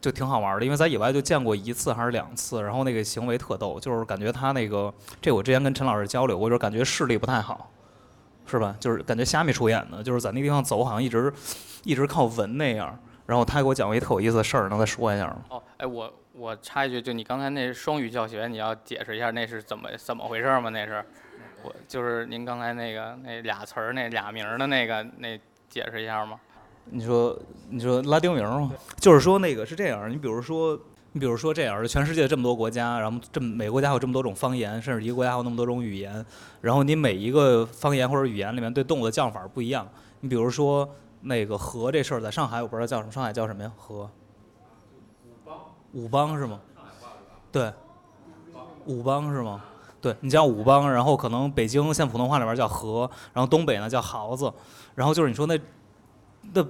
就挺好玩的，因为在野外就见过一次还是两次，然后那个行为特逗，就是感觉它那个这我之前跟陈老师交流，我就是感觉视力不太好。是吧？就是感觉虾米出演的，就是在那地方走，好像一直一直靠闻那样。然后他给我讲过一特有意思的事儿，能再说一下吗？哦，哎，我我插一句，就你刚才那双语教学，你要解释一下那是怎么怎么回事吗？那是，我就是您刚才那个那俩词儿那俩名儿的那个，那解释一下吗？你说你说拉丁名吗？就是说那个是这样，你比如说。你比如说这样，全世界这么多国家，然后这么每个国家有这么多种方言，甚至一个国家有那么多种语言，然后你每一个方言或者语言里面对动物的叫法不一样。你比如说那个河这事儿，在上海我不知道叫什么，上海叫什么呀？河。武邦。是吗？对。武邦是吗？对，你叫武邦，然后可能北京现普通话里边叫河，然后东北呢叫豪子，然后就是你说那。那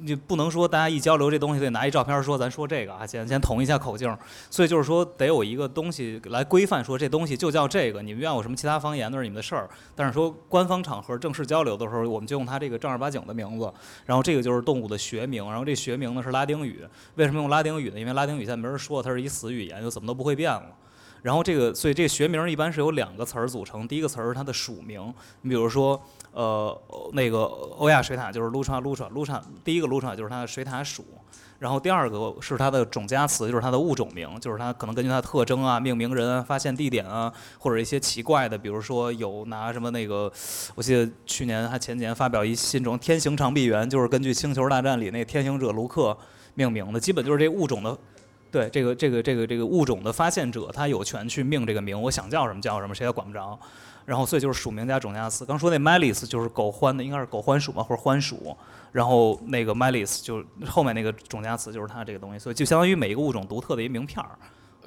你不能说大家一交流这东西得拿一照片说咱说这个啊，先先统一下口径，所以就是说得有一个东西来规范，说这东西就叫这个，你们愿有什么其他方言那是你们的事儿。但是说官方场合正式交流的时候，我们就用它这个正儿八经的名字，然后这个就是动物的学名，然后这学名呢是拉丁语。为什么用拉丁语呢？因为拉丁语现在没人说，它是一死语言，就怎么都不会变了。然后这个，所以这个学名一般是由两个词儿组成，第一个词儿是它的属名，你比如说。呃，那个欧亚水獭就是 Lutra Lutra Lutra，第一个 Lutra 就是它的水獭属，然后第二个是它的种加词，就是它的物种名，就是它可能根据它的特征啊、命名人啊、发现地点啊，或者一些奇怪的，比如说有拿什么那个，我记得去年还前年发表一新种天行长臂猿，就是根据星球大战里那天行者卢克命名的，基本就是这物种的，对这个这个这个这个物种的发现者，他有权去命这个名，我想叫什么叫什么，谁也管不着。然后，所以就是属名加种加词。刚说那 Melis 就是狗獾的，应该是狗獾属吧，或者獾属。然后那个 Melis 就后面那个种加词就是它这个东西，所以就相当于每一个物种独特的一名片儿。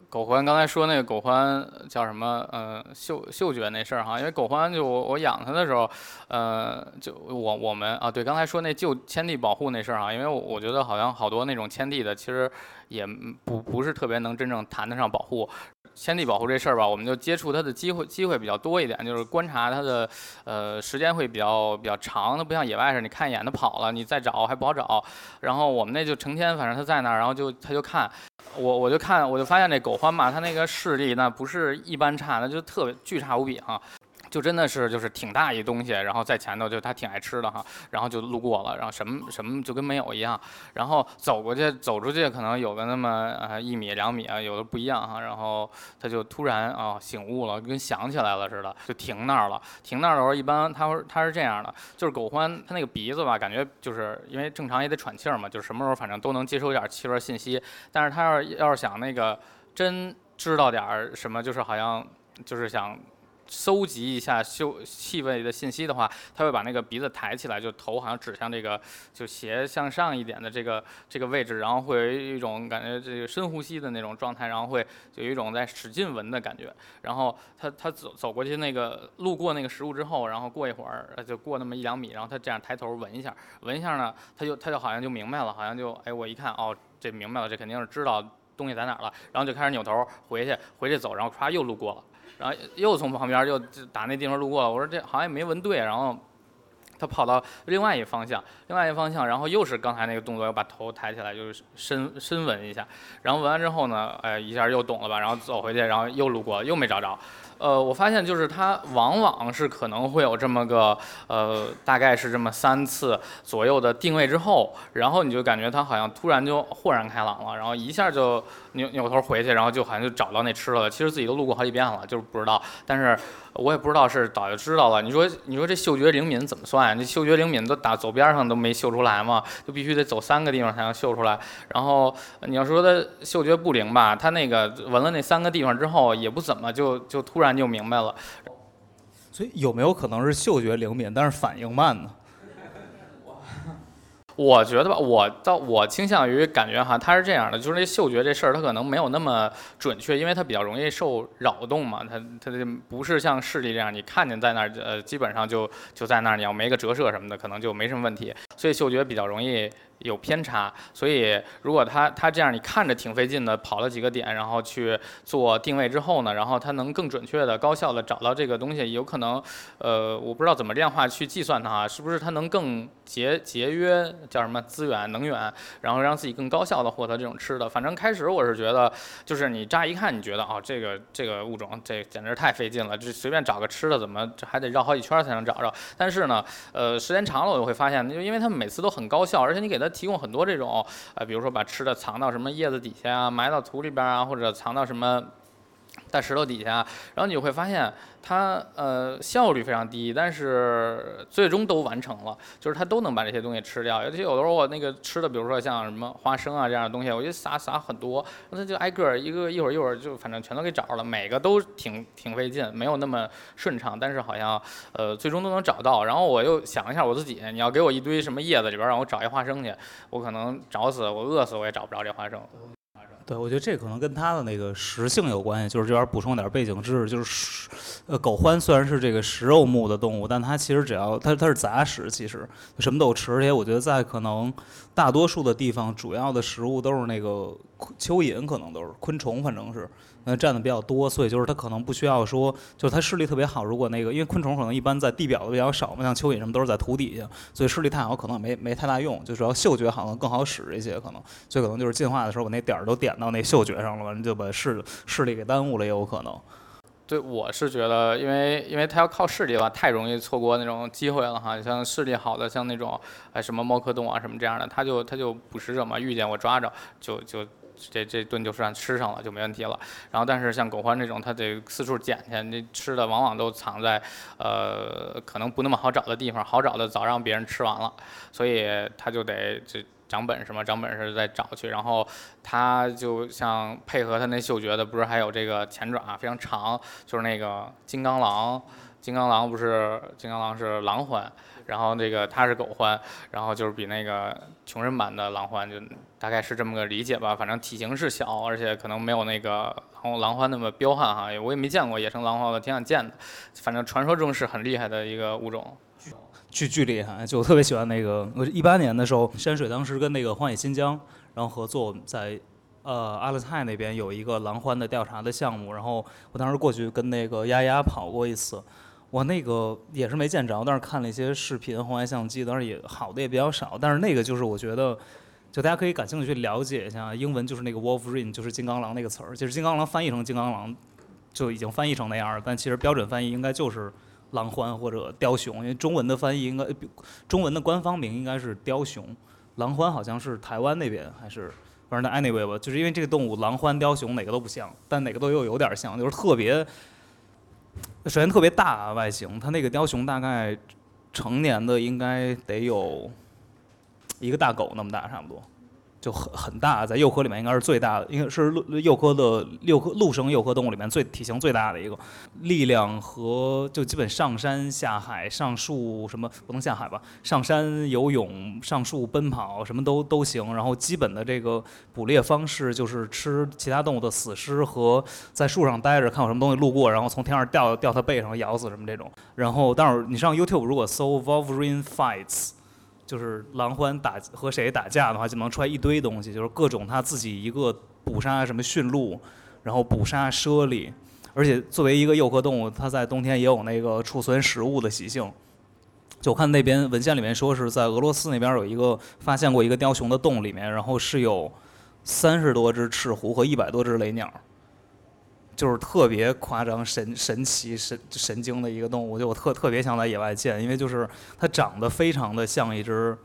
狗獾刚才说那个狗獾叫什么？呃，嗅嗅觉那事儿哈，因为狗獾就我我养它的时候，呃，就我我们啊，对，刚才说那就迁地保护那事儿哈，因为我我觉得好像好多那种迁地的，其实也不不是特别能真正谈得上保护。迁地保护这事儿吧，我们就接触它的机会机会比较多一点，就是观察它的，呃，时间会比较比较长。它不像野外似的，你看一眼它跑了，你再找还不好找。然后我们那就成天，反正它在那儿，然后就它就看，我我就看，我就发现那狗獾吧，它那个视力那不是一般差，那就特别巨差无比哈。就真的是就是挺大一东西，然后在前头就他挺爱吃的哈，然后就路过了，然后什么什么就跟没有一样，然后走过去走出去可能有个那么呃一米两米啊，有的不一样哈，然后他就突然啊醒悟了，跟想起来了似的，就停那儿了。停那儿的时候，一般他会他是这样的，就是狗獾它那个鼻子吧，感觉就是因为正常也得喘气儿嘛，就是什么时候反正都能接收一点气味信息，但是他要是要是想那个真知道点儿什么，就是好像就是想。搜集一下嗅气味的信息的话，他会把那个鼻子抬起来，就头好像指向这个就斜向上一点的这个这个位置，然后会有一种感觉这个深呼吸的那种状态，然后会有一种在使劲闻的感觉。然后他他走走过去那个路过那个食物之后，然后过一会儿就过那么一两米，然后他这样抬头闻一下，闻一下呢，他就他就好像就明白了，好像就哎我一看哦这明白了，这肯定是知道东西在哪儿了，然后就开始扭头回去回去走，然后唰又路过了。然后又从旁边又打那地方路过，我说这好像也没闻对，然后他跑到另外一方向，另外一方向，然后又是刚才那个动作，又把头抬起来，就是深深闻一下，然后闻完之后呢，哎一下又懂了吧，然后走回去，然后又路过，又没找着。呃，我发现就是它往往是可能会有这么个呃，大概是这么三次左右的定位之后，然后你就感觉它好像突然就豁然开朗了，然后一下就扭扭头回去，然后就好像就找到那吃的了。其实自己都路过好几遍了，就是不知道，但是。我也不知道是早就知道了，你说你说这嗅觉灵敏怎么算？这嗅觉灵敏都打走边上都没嗅出来嘛？就必须得走三个地方才能嗅出来。然后你要说他嗅觉不灵吧，他那个闻了那三个地方之后，也不怎么就就突然就明白了。所以有没有可能是嗅觉灵敏，但是反应慢呢？我觉得吧，我倒我倾向于感觉哈，它是这样的，就是那嗅觉这事儿，它可能没有那么准确，因为它比较容易受扰动嘛，它它就不是像视力这样，你看见在那儿，呃，基本上就就在那儿，你要没个折射什么的，可能就没什么问题，所以嗅觉比较容易。有偏差，所以如果他他这样你看着挺费劲的，跑了几个点，然后去做定位之后呢，然后他能更准确的、高效的找到这个东西，有可能，呃，我不知道怎么量化去计算它，是不是它能更节节约叫什么资源能源，然后让自己更高效的获得这种吃的。反正开始我是觉得，就是你乍一看你觉得哦，这个这个物种这简直太费劲了，这随便找个吃的怎么还得绕好几圈才能找着。但是呢，呃，时间长了我就会发现，就因为他们每次都很高效，而且你给它提供很多这种，呃，比如说把吃的藏到什么叶子底下啊，埋到土里边啊，或者藏到什么在石头底下，然后你会发现。它呃效率非常低，但是最终都完成了，就是它都能把这些东西吃掉。尤其有的时候我那个吃的，比如说像什么花生啊这样的东西，我就撒撒很多，那就挨个一个一会儿一会儿就反正全都给找了，每个都挺挺费劲，没有那么顺畅，但是好像呃最终都能找到。然后我又想一下我自己，你要给我一堆什么叶子里边让我找一花生去，我可能找死我饿死我也找不着这花生。对，我觉得这可能跟它的那个食性有关系，就是这边补充点背景知识，就是呃，狗獾虽然是这个食肉目的动物，但它其实只要它它是杂食，其实什么都吃，而且我觉得在可能大多数的地方，主要的食物都是那个蚯蚓，可能都是昆虫，反正是。那占的比较多，所以就是它可能不需要说，就是它视力特别好。如果那个，因为昆虫可能一般在地表的比较少嘛，像蚯蚓什么都是在土底下，所以视力太好可能没没太大用。就主要嗅觉好像更好使一些，可能，所以可能就是进化的时候把那点儿都点到那嗅觉上了，就把视视力给耽误了，也有可能。对，我是觉得，因为因为它要靠视力的话，太容易错过那种机会了哈。像视力好的，像那种哎什么猫科动物啊什么这样的，它就它就捕食者嘛，遇见我抓着就就。这这顿就算吃上了就没问题了，然后但是像狗獾这种，它得四处捡去，那吃的往往都藏在，呃，可能不那么好找的地方，好找的早让别人吃完了，所以它就得这长本事嘛，长本事再找去，然后它就像配合它那嗅觉的，不是还有这个前爪非常长，就是那个金刚狼，金刚狼不是金刚狼是狼獾。然后那个它是狗獾，然后就是比那个穷人版的狼獾，就大概是这么个理解吧。反正体型是小，而且可能没有那个狼狼獾那么彪悍哈。我也没见过野生狼獾，我挺想见的。反正传说中是很厉害的一个物种，巨巨厉害。就我特别喜欢那个，我一八年的时候，山水当时跟那个荒野新疆然后合作，在呃阿勒泰那边有一个狼獾的调查的项目，然后我当时过去跟那个丫丫跑过一次。我那个也是没见着，但是看了一些视频、红外相机，当然也好的也比较少。但是那个就是我觉得，就大家可以感兴趣去了解一下，英文就是那个 Wolverine，就是金刚狼那个词儿。其实金刚狼翻译成金刚狼就已经翻译成那样了，但其实标准翻译应该就是狼獾或者雕熊，因为中文的翻译应该，中文的官方名应该是雕熊，狼獾好像是台湾那边还是，反正 anyway 吧，就是因为这个动物狼獾雕熊哪个都不像，但哪个都又有点像，就是特别，首先特别大外形，它那个雕熊大概成年的应该得有一个大狗那么大差不多。就很很大，在幼科里面应该是最大的，应该是陆幼科的六科陆生幼科动物里面最体型最大的一个，力量和就基本上山下海上树什么不能下海吧，上山游泳上树奔跑什么都都行，然后基本的这个捕猎方式就是吃其他动物的死尸和在树上待着看有什么东西路过，然后从天上掉掉它背上咬死什么这种，然后待会儿你上 YouTube 如果搜 Wolverine fights。就是狼獾打和谁打架的话，就能出来一堆东西，就是各种他自己一个捕杀什么驯鹿，然后捕杀猞猁，而且作为一个幼科动物，它在冬天也有那个储存食物的习性。就我看那边文献里面说是在俄罗斯那边有一个发现过一个雕熊的洞里面，然后是有三十多只赤狐和一百多只雷鸟。就是特别夸张、神神奇、神神经的一个动物，就我特特别想在野外见，因为就是它长得非常的像一只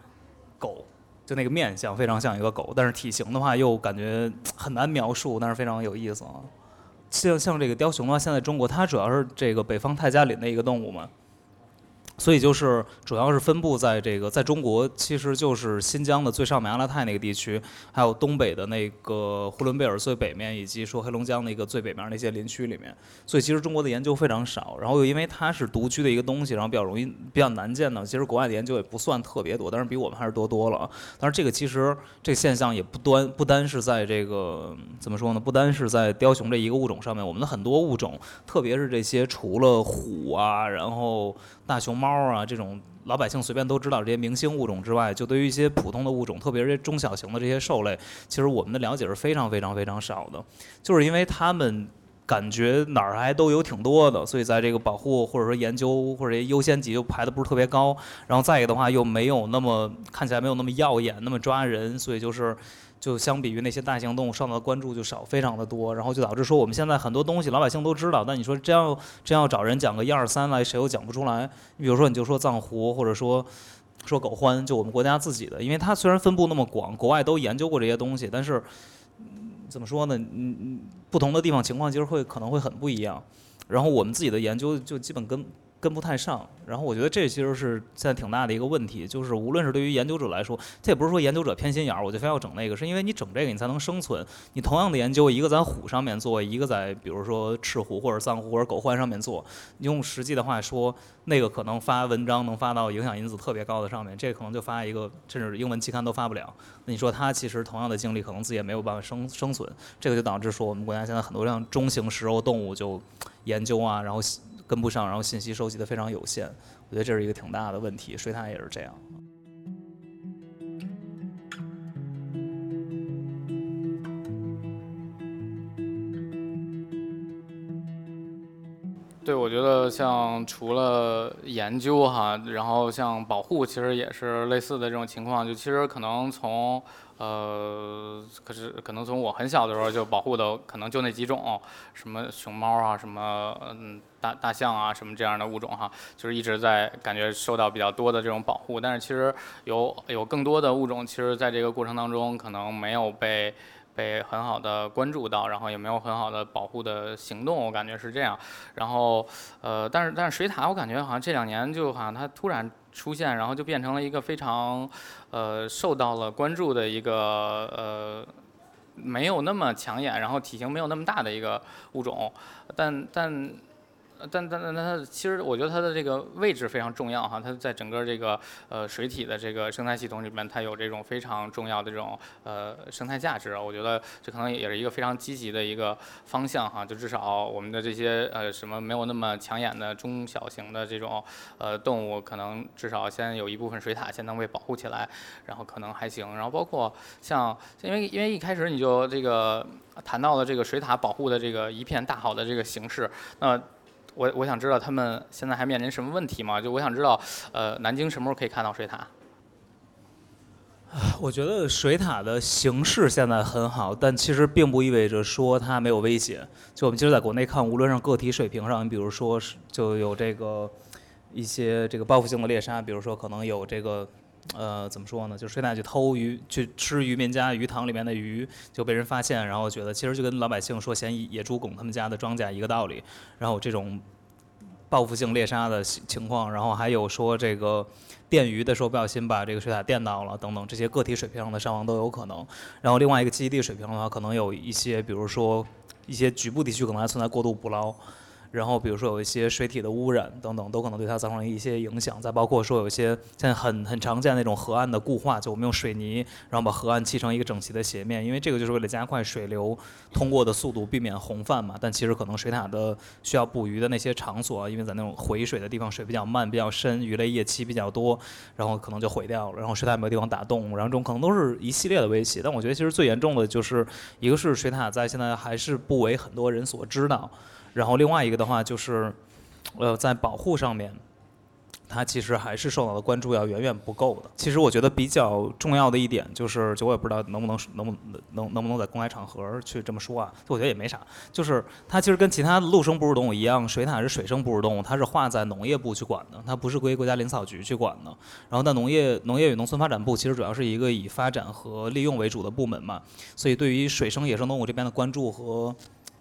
狗，就那个面相非常像一个狗，但是体型的话又感觉很难描述，但是非常有意思啊。像像这个雕熊啊，现在中国它主要是这个北方泰加林的一个动物嘛。所以就是主要是分布在这个在中国，其实就是新疆的最上面阿勒泰那个地区，还有东北的那个呼伦贝尔最北面，以及说黑龙江那个最北面那些林区里面。所以其实中国的研究非常少，然后又因为它是独居的一个东西，然后比较容易比较难见到。其实国外的研究也不算特别多，但是比我们还是多多了。但是这个其实这个现象也不端不单是在这个怎么说呢？不单是在雕熊这一个物种上面，我们的很多物种，特别是这些除了虎啊，然后。大熊猫啊，这种老百姓随便都知道这些明星物种之外，就对于一些普通的物种，特别是中小型的这些兽类，其实我们的了解是非常非常非常少的。就是因为他们感觉哪儿还都有挺多的，所以在这个保护或者说研究或者优先级就排的不是特别高。然后再一个的话，又没有那么看起来没有那么耀眼，那么抓人，所以就是。就相比于那些大型动物受到的关注就少非常的多，然后就导致说我们现在很多东西老百姓都知道，但你说真要真要找人讲个一二三来，谁又讲不出来？你比如说你就说藏狐，或者说说狗獾，就我们国家自己的，因为它虽然分布那么广，国外都研究过这些东西，但是怎么说呢？嗯嗯，不同的地方情况其实会可能会很不一样，然后我们自己的研究就基本跟。跟不太上，然后我觉得这其实是现在挺大的一个问题，就是无论是对于研究者来说，这也不是说研究者偏心眼儿，我就非要整那个，是因为你整这个你才能生存。你同样的研究，一个在虎上面做，一个在比如说赤狐或者藏狐或者狗獾上面做，你用实际的话说，那个可能发文章能发到影响因子特别高的上面，这可能就发一个甚至英文期刊都发不了。那你说他其实同样的精力，可能自己也没有办法生生存，这个就导致说我们国家现在很多像中型食肉动物就研究啊，然后。跟不上，然后信息收集的非常有限，我觉得这是一个挺大的问题。水獭也是这样。对，我觉得像除了研究哈，然后像保护，其实也是类似的这种情况。就其实可能从。呃，可是可能从我很小的时候就保护的，可能就那几种，什么熊猫啊，什么嗯大大象啊，什么这样的物种哈，就是一直在感觉受到比较多的这种保护。但是其实有有更多的物种，其实在这个过程当中可能没有被被很好的关注到，然后也没有很好的保护的行动，我感觉是这样。然后呃，但是但是水獭，我感觉好像这两年就好像它突然。出现，然后就变成了一个非常，呃，受到了关注的一个呃，没有那么抢眼，然后体型没有那么大的一个物种，但但。但但但它其实我觉得它的这个位置非常重要哈，它在整个这个呃水体的这个生态系统里面，它有这种非常重要的这种呃生态价值。我觉得这可能也是一个非常积极的一个方向哈，就至少我们的这些呃什么没有那么抢眼的中小型的这种呃动物，可能至少先有一部分水獭先能被保护起来，然后可能还行。然后包括像因为因为一开始你就这个谈到了这个水獭保护的这个一片大好的这个形势，那。我我想知道他们现在还面临什么问题吗？就我想知道，呃，南京什么时候可以看到水獭？我觉得水獭的形势现在很好，但其实并不意味着说它没有威胁。就我们其实在国内看，无论是个体水平上，你比如说就有这个一些这个报复性的猎杀，比如说可能有这个。呃，怎么说呢？就是水獭去偷鱼，去吃渔民家鱼塘里面的鱼，就被人发现，然后觉得其实就跟老百姓说嫌野猪拱他们家的庄稼一个道理。然后这种报复性猎杀的情况，然后还有说这个电鱼的时候不小心把这个水獭电到了等等，这些个体水平上的伤亡都有可能。然后另外一个基地水平的话，可能有一些，比如说一些局部地区可能还存在过度捕捞。然后比如说有一些水体的污染等等，都可能对它造成一些影响。再包括说有一些现在很很常见那种河岸的固化，就我们用水泥，然后把河岸砌成一个整齐的斜面，因为这个就是为了加快水流通过的速度，避免洪泛嘛。但其实可能水獭的需要捕鱼的那些场所，因为在那种回水的地方水比较慢、比较深，鱼类夜栖比较多，然后可能就毁掉了。然后水獭没有地方打洞，然后这种可能都是一系列的威胁。但我觉得其实最严重的就是一个是水獭在现在还是不为很多人所知道。然后另外一个的话就是，呃，在保护上面，它其实还是受到的关注要远远不够的。其实我觉得比较重要的一点就是，就我也不知道能不能能不能能不能在公开场合去这么说啊？我觉得也没啥，就是它其实跟其他陆生哺乳动物一样，水獭是水生哺乳动物，它是划在农业部去管的，它不是归国家林草局去管的。然后，在农业农业与农村发展部其实主要是一个以发展和利用为主的部门嘛，所以对于水生野生动物这边的关注和。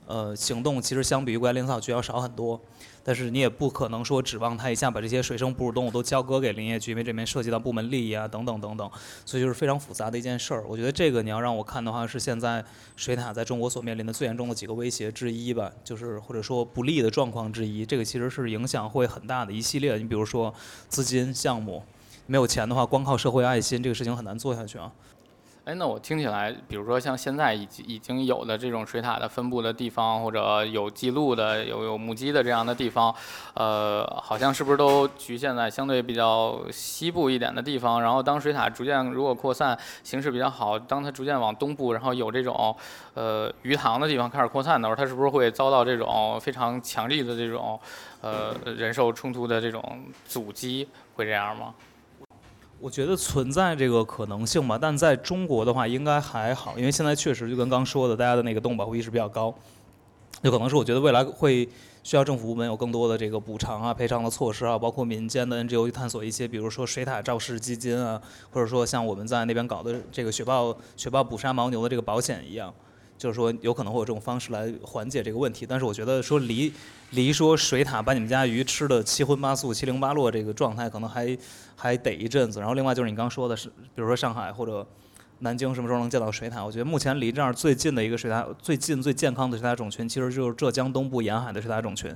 呃，行动其实相比于国家林草局要少很多，但是你也不可能说指望它一下把这些水生哺乳动物都交割给林业局，因为这边涉及到部门利益啊等等等等，所以就是非常复杂的一件事儿。我觉得这个你要让我看的话，是现在水獭在中国所面临的最严重的几个威胁之一吧，就是或者说不利的状况之一。这个其实是影响会很大的一系列，你比如说资金项目，没有钱的话，光靠社会爱心这个事情很难做下去啊。哎，那我听起来，比如说像现在已经已经有的这种水獭的分布的地方，或者有记录的、有有目击的这样的地方，呃，好像是不是都局限在相对比较西部一点的地方？然后当水獭逐渐如果扩散形势比较好，当它逐渐往东部，然后有这种呃鱼塘的地方开始扩散的时候，它是不是会遭到这种非常强力的这种呃人兽冲突的这种阻击？会这样吗？我觉得存在这个可能性吧，但在中国的话应该还好，因为现在确实就跟刚说的，大家的那个动物保护意识比较高，有可能是我觉得未来会需要政府部门有更多的这个补偿啊、赔偿的措施啊，包括民间的 NGO 去探索一些，比如说水獭肇事基金啊，或者说像我们在那边搞的这个雪豹雪豹捕杀牦牛的这个保险一样。就是说，有可能会有这种方式来缓解这个问题，但是我觉得说离离说水獭把你们家鱼吃的七荤八素、七零八落这个状态，可能还还得一阵子。然后另外就是你刚说的是，比如说上海或者南京什么时候能见到水獭？我觉得目前离这儿最近的一个水獭、最近最健康的水獭种群，其实就是浙江东部沿海的水獭种群。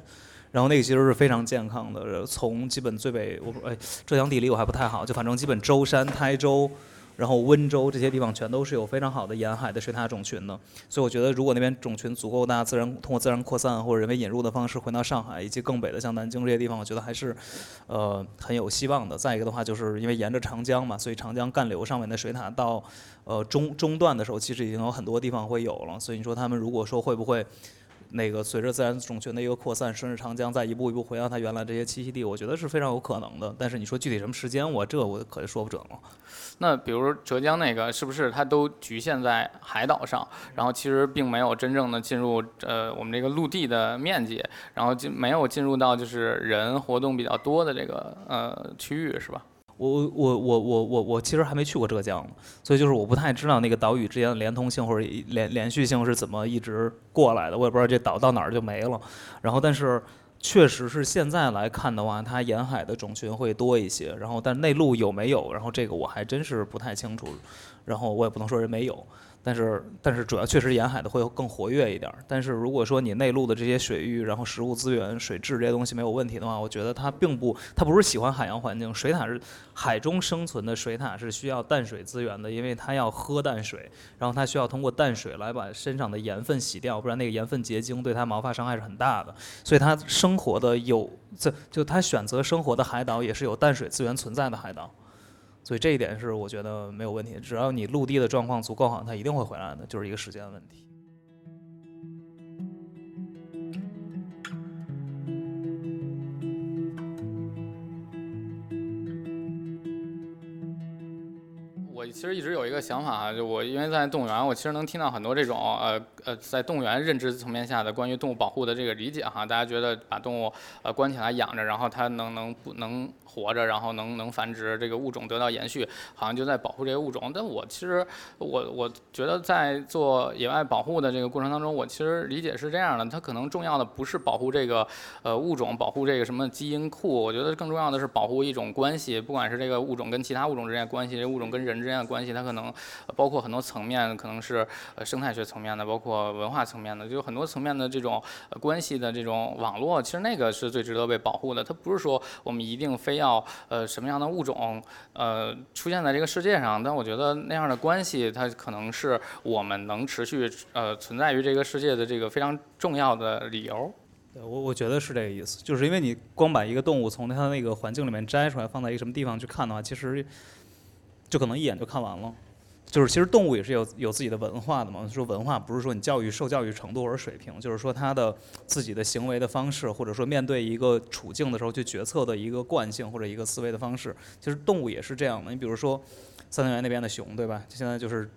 然后那个其实是非常健康的，从基本最北，我哎浙江地理我还不太好，就反正基本舟山、台州。然后温州这些地方全都是有非常好的沿海的水獭种群的，所以我觉得如果那边种群足够大，自然通过自然扩散或者人为引入的方式回到上海以及更北的像南京这些地方，我觉得还是，呃很有希望的。再一个的话，就是因为沿着长江嘛，所以长江干流上面的水獭到，呃中中段的时候，其实已经有很多地方会有了。所以你说他们如果说会不会？那个随着自然种群的一个扩散，顺着长江再一步一步回到它原来这些栖息地，我觉得是非常有可能的。但是你说具体什么时间，我这我可就说不准了。那比如浙江那个，是不是它都局限在海岛上，然后其实并没有真正的进入呃我们这个陆地的面积，然后进没有进入到就是人活动比较多的这个呃区域，是吧？我我我我我我其实还没去过浙江，所以就是我不太知道那个岛屿之间的连通性或者连连续性是怎么一直过来的，我也不知道这岛到哪儿就没了。然后，但是确实是现在来看的话，它沿海的种群会多一些。然后，但内陆有没有？然后这个我还真是不太清楚。然后我也不能说人没有。但是，但是主要确实沿海的会更活跃一点儿。但是如果说你内陆的这些水域，然后食物资源、水质这些东西没有问题的话，我觉得它并不，它不是喜欢海洋环境。水獭是海中生存的，水獭是需要淡水资源的，因为它要喝淡水，然后它需要通过淡水来把身上的盐分洗掉，不然那个盐分结晶对它毛发伤害是很大的。所以它生活的有，这就它选择生活的海岛也是有淡水资源存在的海岛。所以这一点是我觉得没有问题，只要你陆地的状况足够好，它一定会回来的，就是一个时间问题。其实一直有一个想法，就我因为在动物园，我其实能听到很多这种呃呃在动物园认知层面下的关于动物保护的这个理解哈，大家觉得把动物呃关起来养着，然后它能能不能活着，然后能能繁殖，这个物种得到延续，好像就在保护这些物种。但我其实我我觉得在做野外保护的这个过程当中，我其实理解是这样的，它可能重要的不是保护这个呃物种，保护这个什么基因库，我觉得更重要的是保护一种关系，不管是这个物种跟其他物种之间的关系，这物种跟人之间的关，关系它可能包括很多层面，可能是呃生态学层面的，包括文化层面的，就很多层面的这种关系的这种网络，其实那个是最值得被保护的。它不是说我们一定非要呃什么样的物种呃出现在这个世界上，但我觉得那样的关系，它可能是我们能持续呃存在于这个世界的这个非常重要的理由。我我觉得是这个意思，就是因为你光把一个动物从它那个环境里面摘出来，放在一个什么地方去看的话，其实就可能一眼就看完了。就是其实动物也是有有自己的文化的嘛。说文化不是说你教育受教育程度或者水平，就是说它的自己的行为的方式，或者说面对一个处境的时候去决策的一个惯性或者一个思维的方式。其实动物也是这样的。你比如说三江源那边的熊，对吧？现在就是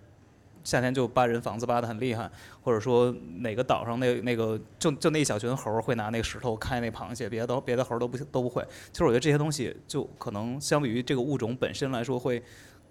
夏天就扒人房子扒得很厉害，或者说哪个岛上那那个就就那一小群猴会拿那个石头开那螃蟹，别的别的猴都不都不会。其实我觉得这些东西就可能相比于这个物种本身来说会。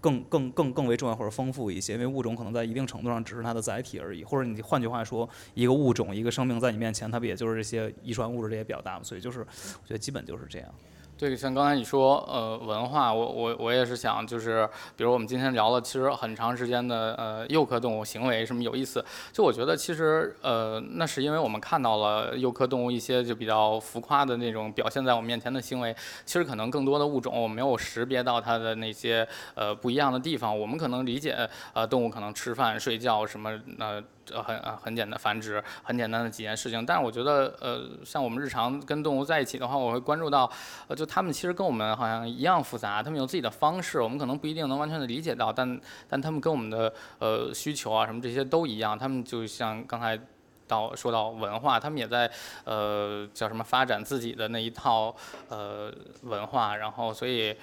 更更更更为重要或者丰富一些，因为物种可能在一定程度上只是它的载体而已，或者你换句话说，一个物种一个生命在你面前，它不也就是这些遗传物质这些表达吗？所以就是我觉得基本就是这样。对，像刚才你说，呃，文化，我我我也是想，就是比如我们今天聊了，其实很长时间的，呃，幼科动物行为什么有意思，就我觉得其实，呃，那是因为我们看到了幼科动物一些就比较浮夸的那种表现在我们面前的行为，其实可能更多的物种我没有识别到它的那些呃不一样的地方，我们可能理解，呃，动物可能吃饭、睡觉什么，呃。呃，很呃很简单繁殖，很简单的几件事情。但是我觉得，呃，像我们日常跟动物在一起的话，我会关注到，呃，就它们其实跟我们好像一样复杂，它们有自己的方式，我们可能不一定能完全的理解到，但但它们跟我们的呃需求啊什么这些都一样。它们就像刚才到说到文化，它们也在呃叫什么发展自己的那一套呃文化，然后所以。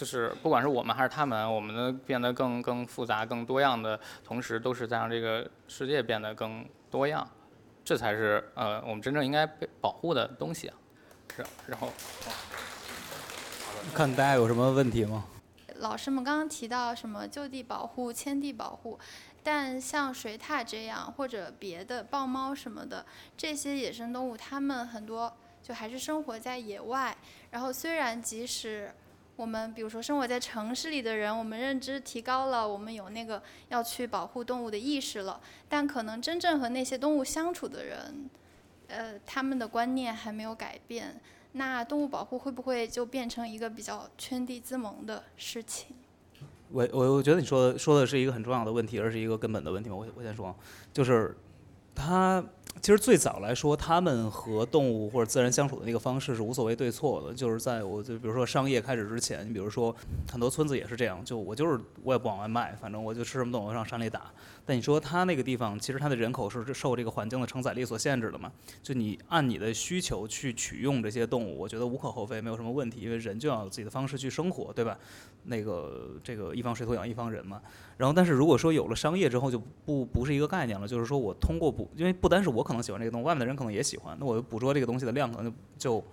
就是不管是我们还是他们，我们的变得更更复杂、更多样的同时，都是在让这个世界变得更多样，这才是呃我们真正应该被保护的东西啊。是，然后，看大家有什么问题吗？老师们刚刚提到什么就地保护、迁地保护，但像水獭这样或者别的豹猫什么的这些野生动物，它们很多就还是生活在野外，然后虽然即使我们比如说生活在城市里的人，我们认知提高了，我们有那个要去保护动物的意识了，但可能真正和那些动物相处的人，呃，他们的观念还没有改变。那动物保护会不会就变成一个比较圈地自萌的事情？我我我觉得你说的说的是一个很重要的问题，而是一个根本的问题。我我先说，就是他。其实最早来说，他们和动物或者自然相处的那个方式是无所谓对错的。就是在我就比如说商业开始之前，你比如说很多村子也是这样，就我就是我也不往外卖，反正我就吃什么动物上山里打。但你说他那个地方，其实他的人口是受这个环境的承载力所限制的嘛？就你按你的需求去取用这些动物，我觉得无可厚非，没有什么问题，因为人就要有自己的方式去生活，对吧？那个这个一方水土养一方人嘛。然后但是如果说有了商业之后，就不不是一个概念了，就是说我通过捕，因为不单是我。可能喜欢这个东西，外面的人可能也喜欢。那我捕捉这个东西的量可能就就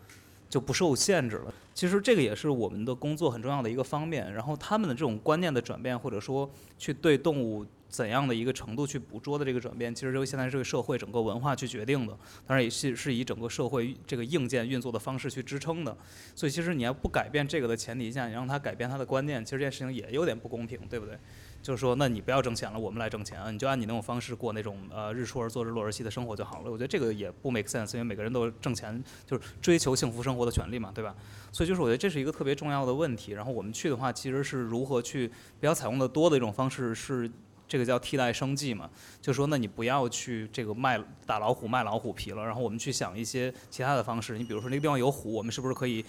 就不受限制了。其实这个也是我们的工作很重要的一个方面。然后他们的这种观念的转变，或者说去对动物怎样的一个程度去捕捉的这个转变，其实由现在这个社会整个文化去决定的。当然也是是以整个社会这个硬件运作的方式去支撑的。所以其实你要不改变这个的前提下，你让他改变他的观念，其实这件事情也有点不公平，对不对？就是说，那你不要挣钱了，我们来挣钱啊！你就按你那种方式过那种呃日出而作日落而息的生活就好了。我觉得这个也不 make sense，因为每个人都挣钱，就是追求幸福生活的权利嘛，对吧？所以就是我觉得这是一个特别重要的问题。然后我们去的话，其实是如何去比较采用的多的一种方式，是这个叫替代生计嘛？就说那你不要去这个卖打老虎卖老虎皮了，然后我们去想一些其他的方式。你比如说那个地方有虎，我们是不是可以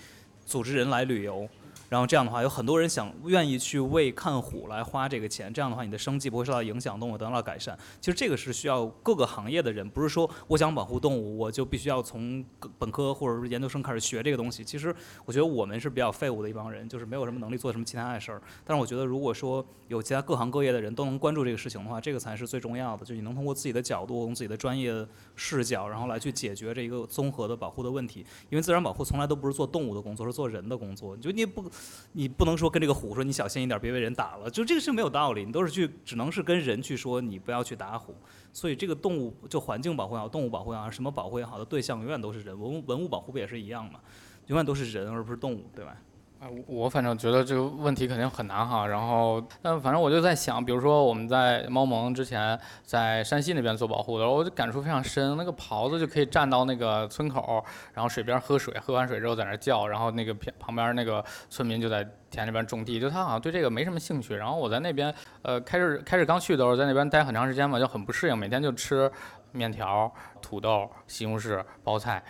组织人来旅游？然后这样的话，有很多人想愿意去为看虎来花这个钱，这样的话，你的生计不会受到影响，动物得到改善。其实这个是需要各个行业的人，不是说我想保护动物，我就必须要从本科或者是研究生开始学这个东西。其实我觉得我们是比较废物的一帮人，就是没有什么能力做什么其他的事儿。但是我觉得，如果说有其他各行各业的人都能关注这个事情的话，这个才是最重要的。就你能通过自己的角度，用自己的专业视角，然后来去解决这一个综合的保护的问题。因为自然保护从来都不是做动物的工作，是做人的工作。就你不，你不能说跟这个虎说你小心一点，别被人打了。就这个是没有道理，你都是去，只能是跟人去说你不要去打虎。所以这个动物就环境保护也好，动物保护也好，什么保护也好的对象永远都是人。文文物保护不也是一样吗？永远都是人而不是动物，对吧？哎，我反正觉得这个问题肯定很难哈。然后，但反正我就在想，比如说我们在猫盟之前在山西那边做保护的时候，我就感触非常深。那个狍子就可以站到那个村口，然后水边喝水，喝完水之后在那叫，然后那个旁旁边那个村民就在田里边种地，就他好像对这个没什么兴趣。然后我在那边，呃，开始开始刚去的时候，在那边待很长时间嘛，就很不适应，每天就吃面条、土豆、西红柿、包菜。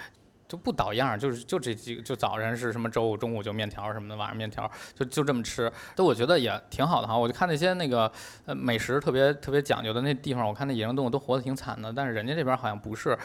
就不倒样，就是就这几，就早晨是什么粥，中午就面条什么的，晚上面条，就就这么吃。但我觉得也挺好的哈。我就看那些那个呃美食特别特别讲究的那地方，我看那野生动物都活得挺惨的，但是人家这边好像不是。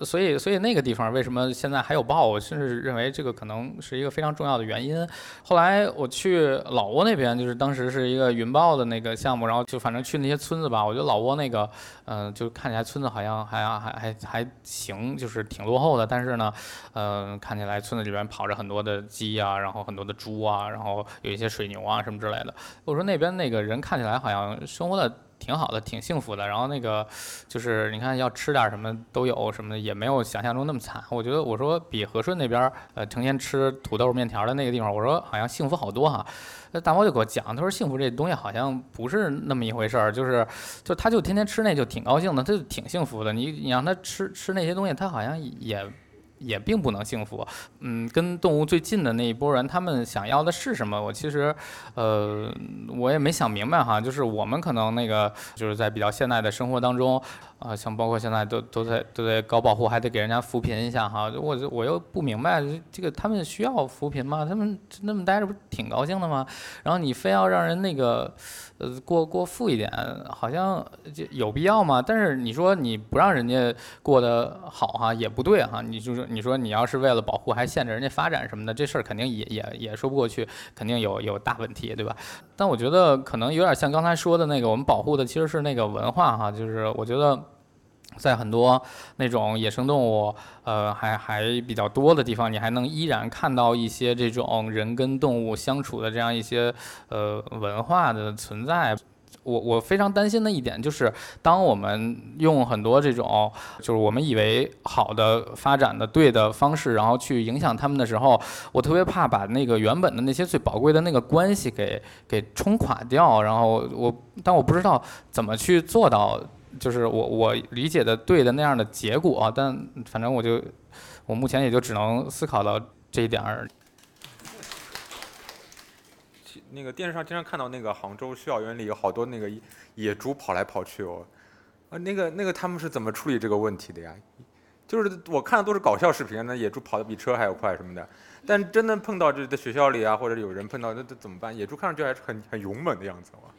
所以所以那个地方为什么现在还有豹？我甚至认为这个可能是一个非常重要的原因。后来我去老挝那边，就是当时是一个云豹的那个项目，然后就反正去那些村子吧，我觉得老挝那个嗯，就看起来村子好像还还还还行，就是挺落后的，但是呢。嗯，看起来村子里边跑着很多的鸡啊，然后很多的猪啊，然后有一些水牛啊什么之类的。我说那边那个人看起来好像生活的挺好的，挺幸福的。然后那个就是你看要吃点什么都有什么的，也没有想象中那么惨。我觉得我说比和顺那边呃成天吃土豆面条的那个地方，我说好像幸福好多哈。那大猫就给我讲，他说幸福这东西好像不是那么一回事儿，就是就他就天天吃那就挺高兴的，他就挺幸福的。你你让他吃吃那些东西，他好像也。也并不能幸福，嗯，跟动物最近的那一波人，他们想要的是什么？我其实，呃，我也没想明白哈。就是我们可能那个，就是在比较现代的生活当中。啊，像包括现在都都在都在搞保护，还得给人家扶贫一下哈。我我又不明白，这个他们需要扶贫吗？他们那么待着不挺高兴的吗？然后你非要让人那个，呃，过过富一点，好像就有必要吗？但是你说你不让人家过得好哈，也不对哈。你就是你说你要是为了保护还限制人家发展什么的，这事儿肯定也也也说不过去，肯定有有大问题，对吧？但我觉得可能有点像刚才说的那个，我们保护的其实是那个文化哈，就是我觉得。在很多那种野生动物，呃，还还比较多的地方，你还能依然看到一些这种人跟动物相处的这样一些呃文化的存在。我我非常担心的一点就是，当我们用很多这种就是我们以为好的发展的对的方式，然后去影响他们的时候，我特别怕把那个原本的那些最宝贵的那个关系给给冲垮掉。然后我，但我不知道怎么去做到。就是我我理解的对的那样的结果，但反正我就我目前也就只能思考到这一点儿。那个电视上经常看到那个杭州校园里有好多那个野猪跑来跑去哦，啊那个那个他们是怎么处理这个问题的呀？就是我看的都是搞笑视频，那野猪跑的比车还要快什么的，但真的碰到这在学校里啊，或者有人碰到那这怎么办？野猪看上去还是很很勇猛的样子嘛。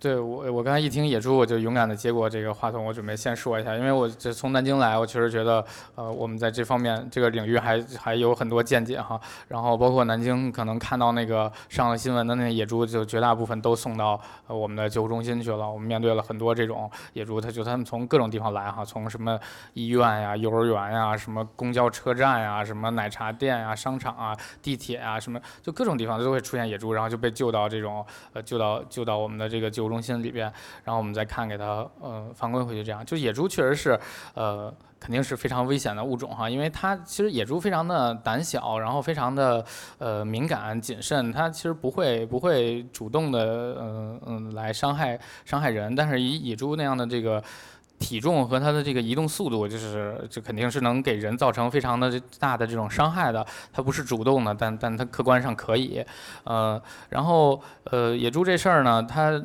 对我，我刚才一听野猪，我就勇敢的接过这个话筒。我准备先说一下，因为我这从南京来，我确实觉得，呃，我们在这方面这个领域还还有很多见解哈。然后包括南京可能看到那个上了新闻的那野猪，就绝大部分都送到呃我们的救护中心去了。我们面对了很多这种野猪，它就他们从各种地方来哈，从什么医院呀、幼儿园呀、什么公交车站呀、什么奶茶店呀、商场啊、地铁啊，什么就各种地方都会出现野猪，然后就被救到这种呃救到救到我们的这个救。中心里边，然后我们再看给它呃放归回去，这样就野猪确实是呃肯定是非常危险的物种哈，因为它其实野猪非常的胆小，然后非常的呃敏感谨慎，它其实不会不会主动的嗯嗯来伤害伤害人，但是以野猪那样的这个体重和它的这个移动速度，就是这肯定是能给人造成非常的大的这种伤害的，它不是主动的，但但它客观上可以，呃然后呃野猪这事儿呢，它。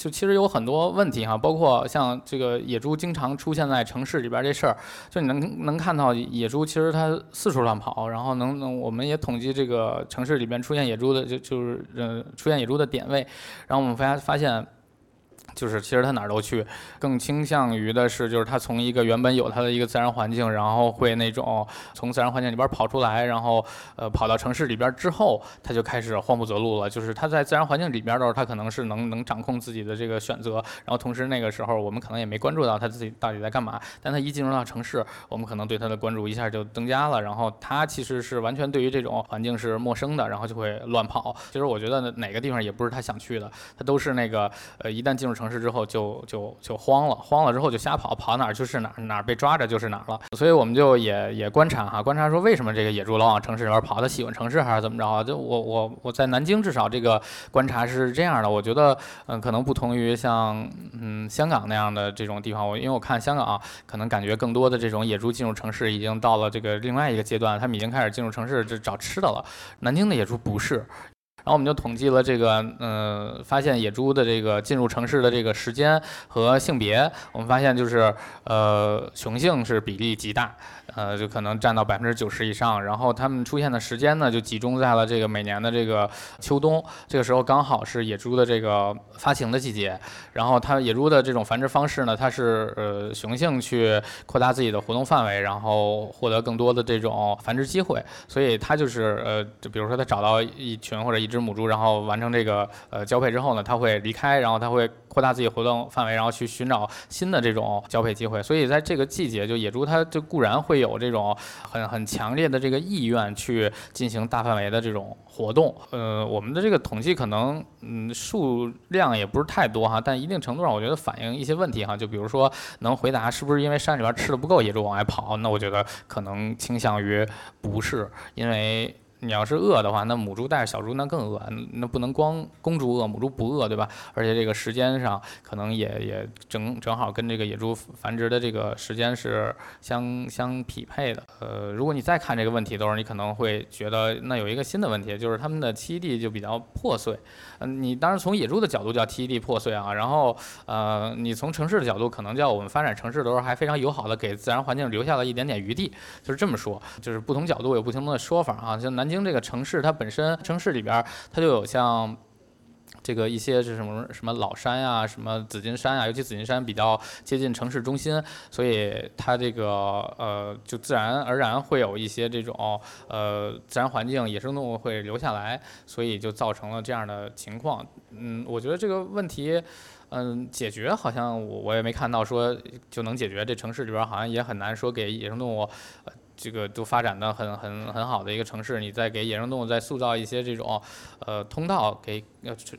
就其实有很多问题哈，包括像这个野猪经常出现在城市里边这事儿，就你能能看到野猪其实它四处乱跑，然后能能我们也统计这个城市里边出现野猪的就就是呃出现野猪的点位，然后我们发发现。就是其实它哪儿都去，更倾向于的是，就是它从一个原本有它的一个自然环境，然后会那种从自然环境里边跑出来，然后呃跑到城市里边之后，它就开始慌不择路了。就是它在自然环境里边的时候，它可能是能能掌控自己的这个选择，然后同时那个时候我们可能也没关注到它自己到底在干嘛。但它一进入到城市，我们可能对它的关注一下就增加了，然后它其实是完全对于这种环境是陌生的，然后就会乱跑。其实我觉得哪个地方也不是它想去的，它都是那个呃一旦进入。城城市之后就就就慌了，慌了之后就瞎跑，跑哪儿就是哪儿，哪儿被抓着就是哪儿了。所以我们就也也观察哈，观察说为什么这个野猪老往城市里边跑，它喜欢城市还是怎么着啊？就我我我在南京至少这个观察是这样的，我觉得嗯可能不同于像嗯香港那样的这种地方，我因为我看香港啊，可能感觉更多的这种野猪进入城市已经到了这个另外一个阶段，他们已经开始进入城市这找吃的了。南京的野猪不是。然后我们就统计了这个，嗯，发现野猪的这个进入城市的这个时间和性别，我们发现就是，呃，雄性是比例极大。呃，就可能占到百分之九十以上，然后它们出现的时间呢，就集中在了这个每年的这个秋冬，这个时候刚好是野猪的这个发情的季节。然后它野猪的这种繁殖方式呢，它是呃雄性去扩大自己的活动范围，然后获得更多的这种繁殖机会。所以它就是呃，就比如说它找到一群或者一一只母猪，然后完成这个呃交配之后呢，它会离开，然后它会扩大自己活动范围，然后去寻找新的这种交配机会。所以在这个季节，就野猪它就固然会。有这种很很强烈的这个意愿去进行大范围的这种活动，呃，我们的这个统计可能嗯数量也不是太多哈，但一定程度上我觉得反映一些问题哈，就比如说能回答是不是因为山里边吃的不够，野猪往外跑，那我觉得可能倾向于不是，因为。你要是饿的话，那母猪带着小猪那更饿，那不能光公猪饿，母猪不饿，对吧？而且这个时间上可能也也正正好跟这个野猪繁殖的这个时间是相相匹配的。呃，如果你再看这个问题的时候，你可能会觉得那有一个新的问题，就是它们的栖地就比较破碎。嗯，你当然从野猪的角度叫 T E D 破碎啊，然后呃，你从城市的角度可能叫我们发展城市的时候还非常友好的给自然环境留下了一点点余地，就是这么说，就是不同角度有不同的说法啊，像南。京这个城市，它本身城市里边，它就有像这个一些是什么什么老山呀，什么紫金山啊，尤其紫金山比较接近城市中心，所以它这个呃，就自然而然会有一些这种呃自然环境，野生动物会留下来，所以就造成了这样的情况。嗯，我觉得这个问题，嗯，解决好像我我也没看到说就能解决。这城市里边好像也很难说给野生动物。这个都发展的很很很好的一个城市，你再给野生动物再塑造一些这种，呃，通道，给，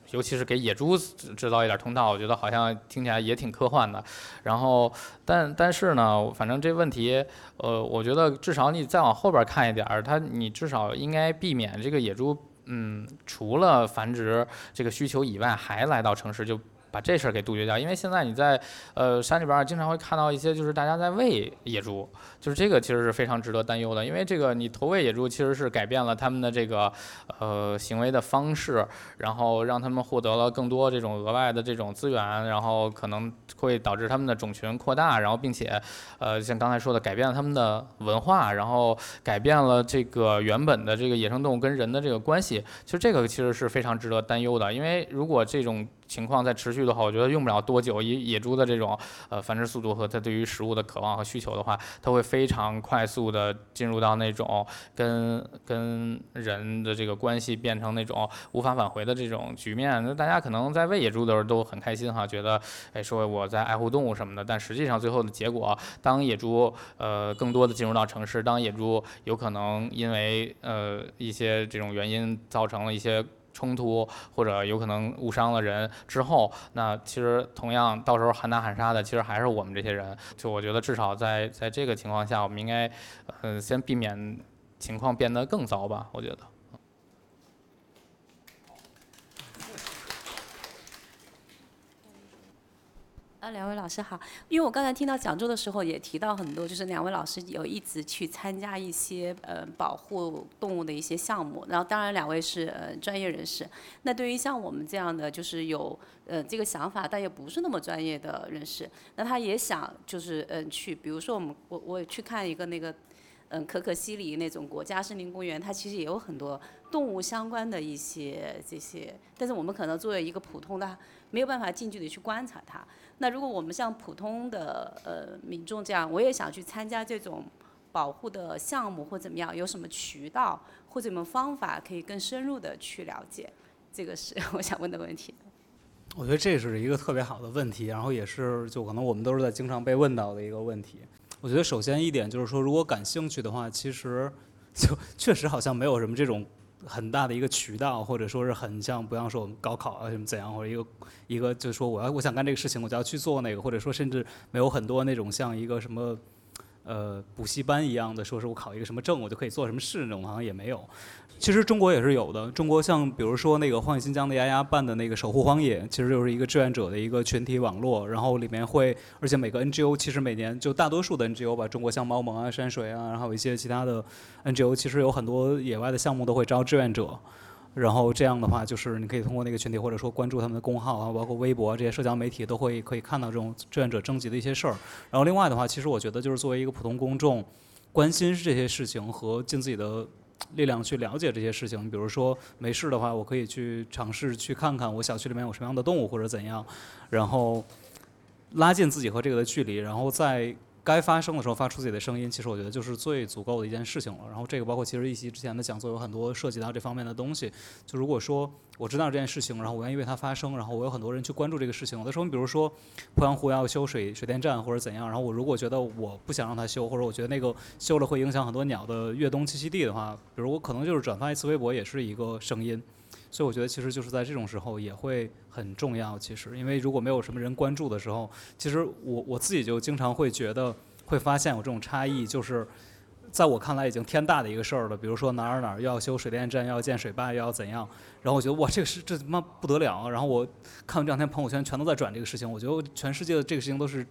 尤其是给野猪制造一点通道，我觉得好像听起来也挺科幻的。然后，但但是呢，反正这问题，呃，我觉得至少你再往后边看一点儿，它你至少应该避免这个野猪，嗯，除了繁殖这个需求以外，还来到城市就。把这事儿给杜绝掉，因为现在你在呃山里边儿经常会看到一些，就是大家在喂野猪，就是这个其实是非常值得担忧的，因为这个你投喂野猪其实是改变了他们的这个呃行为的方式，然后让他们获得了更多这种额外的这种资源，然后可能会导致他们的种群扩大，然后并且呃像刚才说的改变了他们的文化，然后改变了这个原本的这个野生动物跟人的这个关系，其实这个其实是非常值得担忧的，因为如果这种情况在持续的话，我觉得用不了多久，以野猪的这种呃繁殖速度和它对于食物的渴望和需求的话，它会非常快速的进入到那种跟跟人的这个关系变成那种无法返回的这种局面。那大家可能在喂野猪的时候都很开心哈，觉得哎说我在爱护动物什么的，但实际上最后的结果，当野猪呃更多的进入到城市，当野猪有可能因为呃一些这种原因造成了一些。冲突或者有可能误伤了人之后，那其实同样到时候喊打喊杀的，其实还是我们这些人。就我觉得至少在在这个情况下，我们应该，嗯，先避免情况变得更糟吧。我觉得。啊，两位老师好。因为我刚才听到讲座的时候也提到很多，就是两位老师有一直去参加一些呃保护动物的一些项目，然后当然两位是呃专业人士。那对于像我们这样的就是有呃这个想法但也不是那么专业的人士，那他也想就是嗯去，比如说我们我我去看一个那个嗯可可西里那种国家森林公园，它其实也有很多动物相关的一些这些，但是我们可能作为一个普通的没有办法近距离去观察它。那如果我们像普通的呃民众这样，我也想去参加这种保护的项目或怎么样，有什么渠道或者什么方法可以更深入的去了解？这个是我想问的问题。我觉得这是一个特别好的问题，然后也是就可能我们都是在经常被问到的一个问题。我觉得首先一点就是说，如果感兴趣的话，其实就 <laughs> 确实好像没有什么这种。很大的一个渠道，或者说是很像，不像说我们高考啊什么怎样，或者一个一个就是说我要我想干这个事情，我就要去做那个，或者说甚至没有很多那种像一个什么。呃，补习班一样的，说是我考一个什么证，我就可以做什么事那种，好像也没有。其实中国也是有的。中国像比如说那个荒野新疆的丫丫办的那个守护荒野，其实就是一个志愿者的一个群体网络。然后里面会，而且每个 NGO 其实每年就大多数的 NGO 吧，中国像猫盟啊、山水啊，然后一些其他的 NGO，其实有很多野外的项目都会招志愿者。然后这样的话，就是你可以通过那个群体，或者说关注他们的公号啊，包括微博这些社交媒体，都会可以看到这种志愿者征集的一些事儿。然后另外的话，其实我觉得就是作为一个普通公众，关心这些事情和尽自己的力量去了解这些事情。比如说没事的话，我可以去尝试去看看我小区里面有什么样的动物或者怎样，然后拉近自己和这个的距离，然后再。该发声的时候发出自己的声音，其实我觉得就是最足够的一件事情了。然后这个包括其实一席之前的讲座有很多涉及到这方面的东西。就如果说我知道这件事情，然后我愿意为它发声，然后我有很多人去关注这个事情。有的时候，你比如说鄱阳湖要修水水电站或者怎样，然后我如果觉得我不想让它修，或者我觉得那个修了会影响很多鸟的越冬栖息地的话，比如我可能就是转发一次微博也是一个声音。所以我觉得其实就是在这种时候也会很重要。其实，因为如果没有什么人关注的时候，其实我我自己就经常会觉得会发现有这种差异，就是在我看来已经天大的一个事儿了。比如说哪儿哪儿要修水电站，要建水坝，又要怎样，然后我觉得哇，这个是这他妈不得了。然后我看完这两天朋友圈全都在转这个事情，我觉得全世界的这个事情都是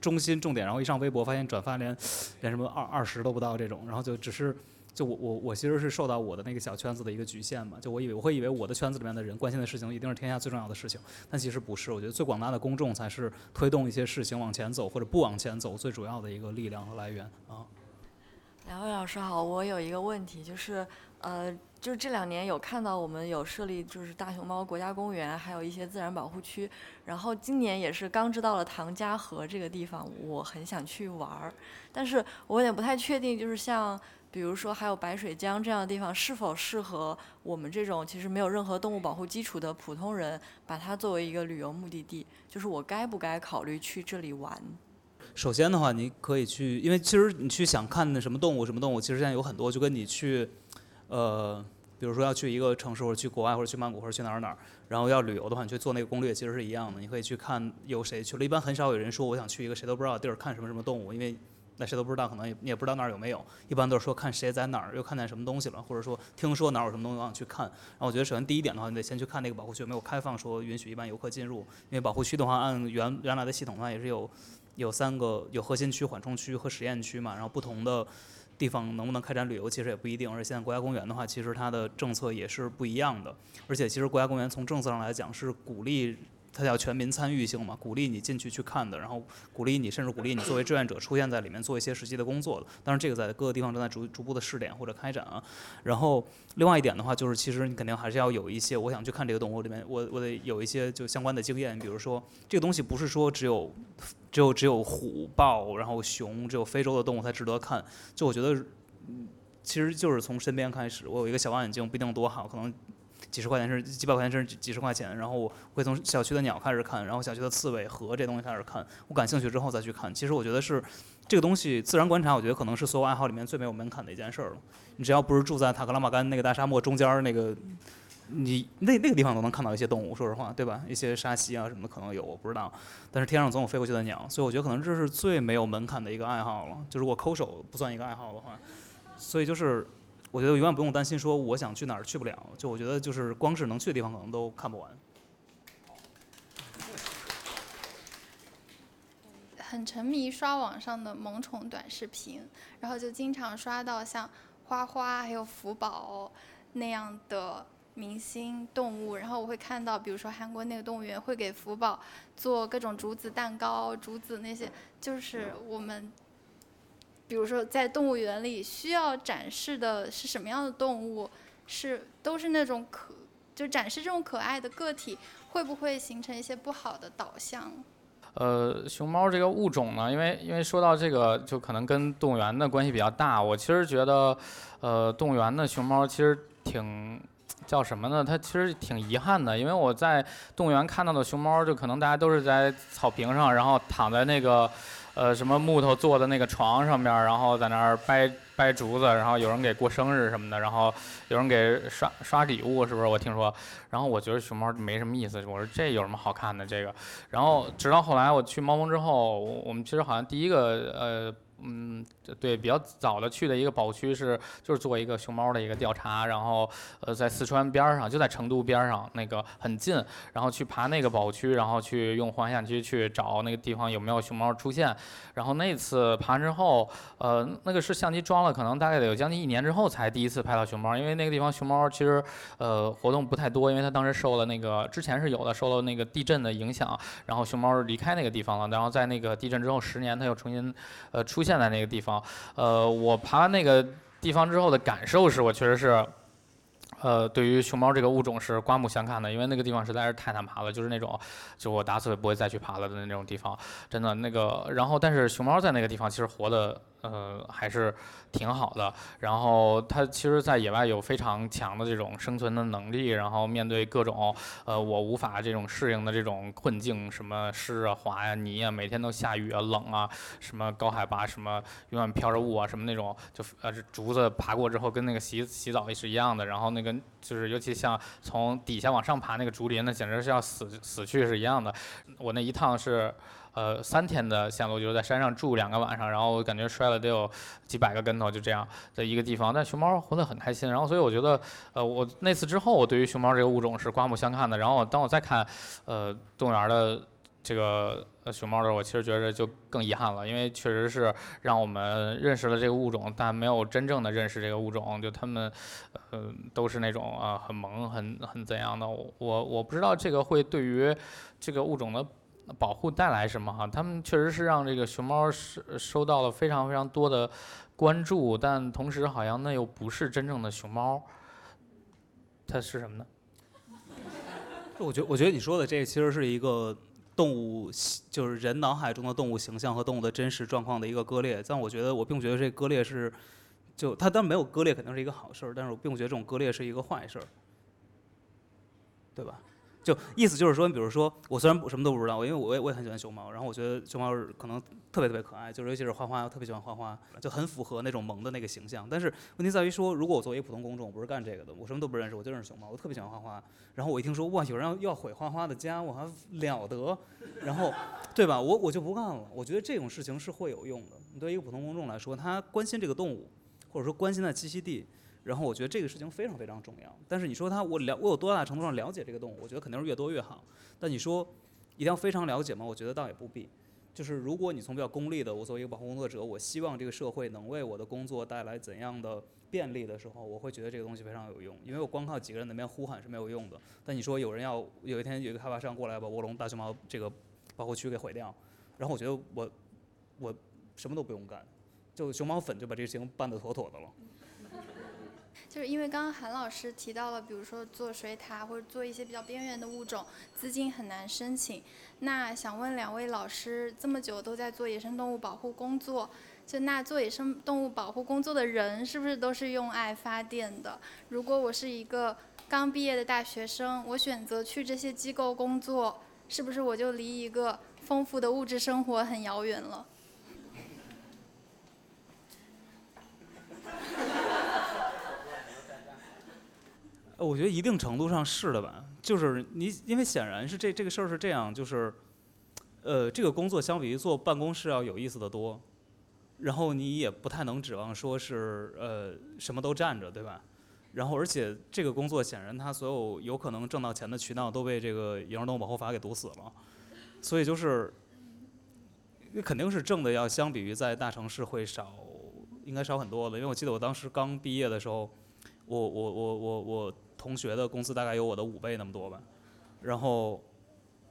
中心重点。然后一上微博发现转发连连什么二二十都不到这种，然后就只是。就我我我其实是受到我的那个小圈子的一个局限嘛，就我以为我会以为我的圈子里面的人关心的事情一定是天下最重要的事情，但其实不是。我觉得最广大的公众才是推动一些事情往前走或者不往前走最主要的一个力量和来源啊。两位老师好，我有一个问题，就是呃，就是这两年有看到我们有设立就是大熊猫国家公园，还有一些自然保护区，然后今年也是刚知道了唐家河这个地方，我很想去玩儿，但是我有点不太确定，就是像。比如说，还有白水江这样的地方，是否适合我们这种其实没有任何动物保护基础的普通人，把它作为一个旅游目的地？就是我该不该考虑去这里玩？首先的话，你可以去，因为其实你去想看的什么动物，什么动物，其实现在有很多，就跟你去，呃，比如说要去一个城市，或者去国外，或者去曼谷，或者去哪儿哪儿，然后要旅游的话，你去做那个攻略，其实是一样的。你可以去看有谁去了，一般很少有人说我想去一个谁都不知道的地儿看什么什么动物，因为。那谁都不知道，可能也也不知道那儿有没有。一般都是说看谁在哪儿又看见什么东西了，或者说听说哪儿有什么东西我想去看。然后我觉得首先第一点的话，你得先去看那个保护区没有开放，说允许一般游客进入。因为保护区的话，按原原来的系统的话，也是有有三个有核心区、缓冲区和实验区嘛。然后不同的地方能不能开展旅游，其实也不一定。而且现在国家公园的话，其实它的政策也是不一样的。而且其实国家公园从政策上来讲是鼓励。它叫全民参与性嘛，鼓励你进去去看的，然后鼓励你，甚至鼓励你作为志愿者出现在里面做一些实际的工作的。当然，这个在各个地方正在逐逐步的试点或者开展啊。然后，另外一点的话，就是其实你肯定还是要有一些，我想去看这个动物里面，我我得有一些就相关的经验。比如说，这个东西不是说只有只有只有虎豹，然后熊，只有非洲的动物才值得看。就我觉得，其实就是从身边开始。我有一个小望远镜，不一定多好，可能。几十块钱是几百块钱甚至几十块钱，然后我会从小区的鸟开始看，然后小区的刺猬和这东西开始看，我感兴趣之后再去看。其实我觉得是这个东西自然观察，我觉得可能是所有爱好里面最没有门槛的一件事儿了。你只要不是住在塔克拉玛干那个大沙漠中间儿那个，你那那个地方都能看到一些动物，说实话，对吧？一些沙溪啊什么的可能有，我不知道。但是天上总有飞过去的鸟，所以我觉得可能这是最没有门槛的一个爱好了。就如果抠手不算一个爱好的话，所以就是。我觉得永远不用担心说我想去哪儿去不了，就我觉得就是光是能去的地方可能都看不完。很沉迷刷网上的萌宠短视频，然后就经常刷到像花花还有福宝那样的明星动物，然后我会看到，比如说韩国那个动物园会给福宝做各种竹子蛋糕、竹子那些，就是我们，比如说在动物园里需要展示的是什么样的动物，是都是那种可就展示这种可爱的个体，会不会形成一些不好的导向？呃，熊猫这个物种呢，因为因为说到这个，就可能跟动物园的关系比较大。我其实觉得，呃，动物园的熊猫其实挺叫什么呢？它其实挺遗憾的，因为我在动物园看到的熊猫，就可能大家都是在草坪上，然后躺在那个呃什么木头做的那个床上面，然后在那儿掰掰竹子，然后有人给过生日什么的，然后有人给刷刷礼物，是不是？我听说。然后我觉得熊猫没什么意思，我说这有什么好看的这个？然后直到后来我去猫峰之后，我我们其实好像第一个呃。嗯，对，比较早的去的一个保护区是，就是做一个熊猫的一个调查，然后呃在四川边上，就在成都边上那个很近，然后去爬那个保护区，然后去用黄相机去找那个地方有没有熊猫出现，然后那次爬完之后，呃那个是相机装了，可能大概得有将近一年之后才第一次拍到熊猫，因为那个地方熊猫其实呃活动不太多，因为它当时受了那个之前是有的，受了那个地震的影响，然后熊猫离开那个地方了，然后在那个地震之后十年它又重新呃出现。现在那个地方，呃，我爬完那个地方之后的感受是我确实是，呃，对于熊猫这个物种是刮目相看的，因为那个地方实在是太难爬了，就是那种，就我打死也不会再去爬了的那种地方，真的那个。然后，但是熊猫在那个地方其实活的。呃，还是挺好的。然后它其实，在野外有非常强的这种生存的能力。然后面对各种呃，我无法这种适应的这种困境，什么湿啊、滑呀、泥啊，每天都下雨啊、冷啊，什么高海拔，什么永远飘着雾啊，什么那种，就呃，竹子爬过之后，跟那个洗洗澡也是一样的。然后那个就是，尤其像从底下往上爬那个竹林，那简直是要死死去是一样的。我那一趟是。呃，三天的线路就是在山上住两个晚上，然后感觉摔了得有几百个跟头，就这样的一个地方。但熊猫活得很开心，然后所以我觉得，呃，我那次之后，我对于熊猫这个物种是刮目相看的。然后当我再看，呃，动物园的这个呃熊猫的时候，我其实觉得就更遗憾了，因为确实是让我们认识了这个物种，但没有真正的认识这个物种。就他们，呃，都是那种啊很萌、很很怎样的。我我不知道这个会对于这个物种的。保护带来什么哈？他们确实是让这个熊猫收收到了非常非常多的关注，但同时好像那又不是真正的熊猫，它是什么呢？我觉我觉得你说的这其实是一个动物，就是人脑海中的动物形象和动物的真实状况的一个割裂。但我觉得我并不觉得这割裂是，就它当然没有割裂肯定是一个好事儿，但是我并不觉得这种割裂是一个坏事儿，对吧？就意思就是说，比如说，我虽然什么都不知道，因为我也我也很喜欢熊猫，然后我觉得熊猫可能特别特别可爱，就是尤其是花花，我特别喜欢花花，就很符合那种萌的那个形象。但是问题在于说，如果我作为一个普通公众，我不是干这个的，我什么都不认识，我就认识熊猫，我特别喜欢花花。然后我一听说哇，有人要要毁花花的家，我还了得，然后对吧？我我就不干了。我觉得这种事情是会有用的。你对一个普通公众来说，他关心这个动物，或者说关心它栖息地。然后我觉得这个事情非常非常重要，但是你说他我了我有多大程度上了解这个动物？我觉得肯定是越多越好。但你说一定要非常了解吗？我觉得倒也不必。就是如果你从比较功利的，我作为一个保护工作者，我希望这个社会能为我的工作带来怎样的便利的时候，我会觉得这个东西非常有用。因为我光靠几个人那边呼喊是没有用的。但你说有人要有一天有一个开发商过来把卧龙大熊猫这个保护区给毁掉，然后我觉得我我什么都不用干，就熊猫粉就把这个事情办得妥妥的了。就是因为刚刚韩老师提到了，比如说做水獭或者做一些比较边缘的物种，资金很难申请。那想问两位老师，这么久都在做野生动物保护工作，就那做野生动物保护工作的人，是不是都是用爱发电的？如果我是一个刚毕业的大学生，我选择去这些机构工作，是不是我就离一个丰富的物质生活很遥远了？我觉得一定程度上是的吧，就是你，因为显然是这这个事儿是这样，就是，呃，这个工作相比于坐办公室要有意思的多，然后你也不太能指望说是呃什么都站着，对吧？然后而且这个工作显然它所有有可能挣到钱的渠道都被这个《野生动物保护法》给堵死了，所以就是肯定是挣的要相比于在大城市会少，应该少很多的。因为我记得我当时刚毕业的时候，我我我我我同学的工资大概有我的五倍那么多吧，然后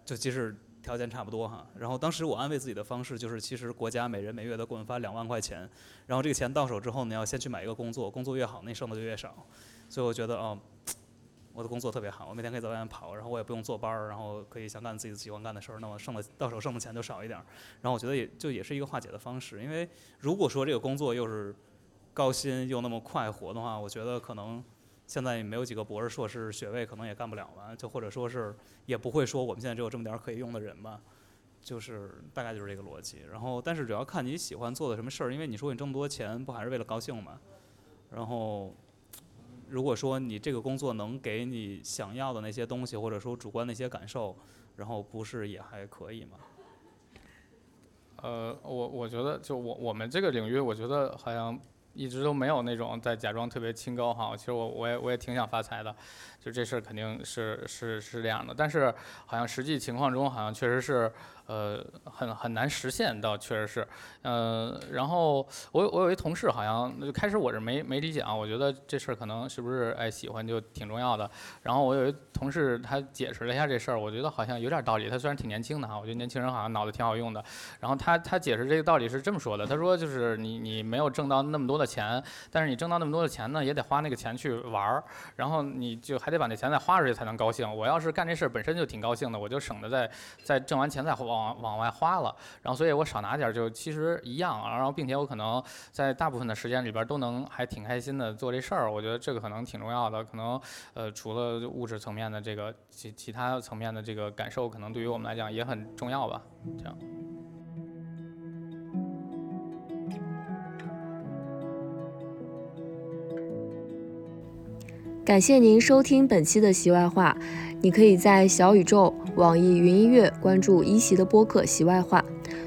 就即使条件差不多哈，然后当时我安慰自己的方式就是，其实国家每人每月都给我们发两万块钱，然后这个钱到手之后，你要先去买一个工作，工作越好，那剩的就越少，所以我觉得哦。我的工作特别好，我每天可以在外面跑，然后我也不用坐班儿，然后可以想干自己喜欢干的事儿，那我剩的到手剩的钱就少一点儿。然后我觉得也就也是一个化解的方式，因为如果说这个工作又是高薪又那么快活的话，我觉得可能现在也没有几个博士、硕士学位可能也干不了了，就或者说是也不会说我们现在只有这么点儿可以用的人吧，就是大概就是这个逻辑。然后但是主要看你喜欢做的什么事儿，因为你说你这么多钱不还是为了高兴吗？然后。如果说你这个工作能给你想要的那些东西，或者说主观那些感受，然后不是也还可以吗？呃，我我觉得就我我们这个领域，我觉得好像一直都没有那种在假装特别清高哈。其实我我也我也挺想发财的，就这事儿肯定是是是这样的。但是好像实际情况中，好像确实是。呃，很很难实现倒，确实是，呃，然后我我有一同事，好像就开始我是没没理解啊，我觉得这事儿可能是不是哎喜欢就挺重要的。然后我有一同事他解释了一下这事儿，我觉得好像有点道理。他虽然挺年轻的哈，我觉得年轻人好像脑子挺好用的。然后他他解释这个道理是这么说的，他说就是你你没有挣到那么多的钱，但是你挣到那么多的钱呢，也得花那个钱去玩儿，然后你就还还得把那钱再花出去才能高兴。我要是干这事儿本身就挺高兴的，我就省得再再挣完钱再。往往外花了，然后所以我少拿点就其实一样啊，然后并且我可能在大部分的时间里边都能还挺开心的做这事儿，我觉得这个可能挺重要的，可能呃除了物质层面的这个其其他层面的这个感受，可能对于我们来讲也很重要吧，这样。感谢您收听本期的席外话。你可以在小宇宙、网易云音乐关注一席的播客《席外话》，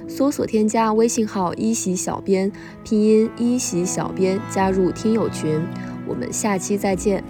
搜索添加微信号“一席小编”，拼音“一席小编”，加入听友群。我们下期再见。